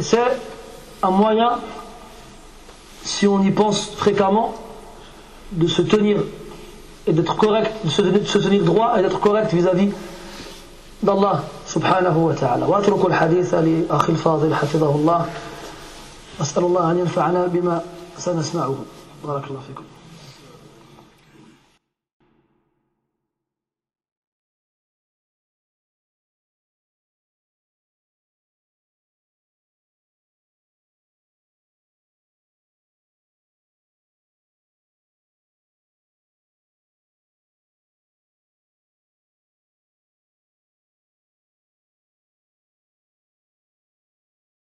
c'est un moyen, si on y pense fréquemment, de se tenir et d'être correct, de se, de se tenir droit et d'être correct vis-à-vis d'Allah wa ta'ala. واترك الحديث لأخي الفاضل حفظه الله أسأل الله أن ينفعنا بما سنسمعه بارك الله فيكم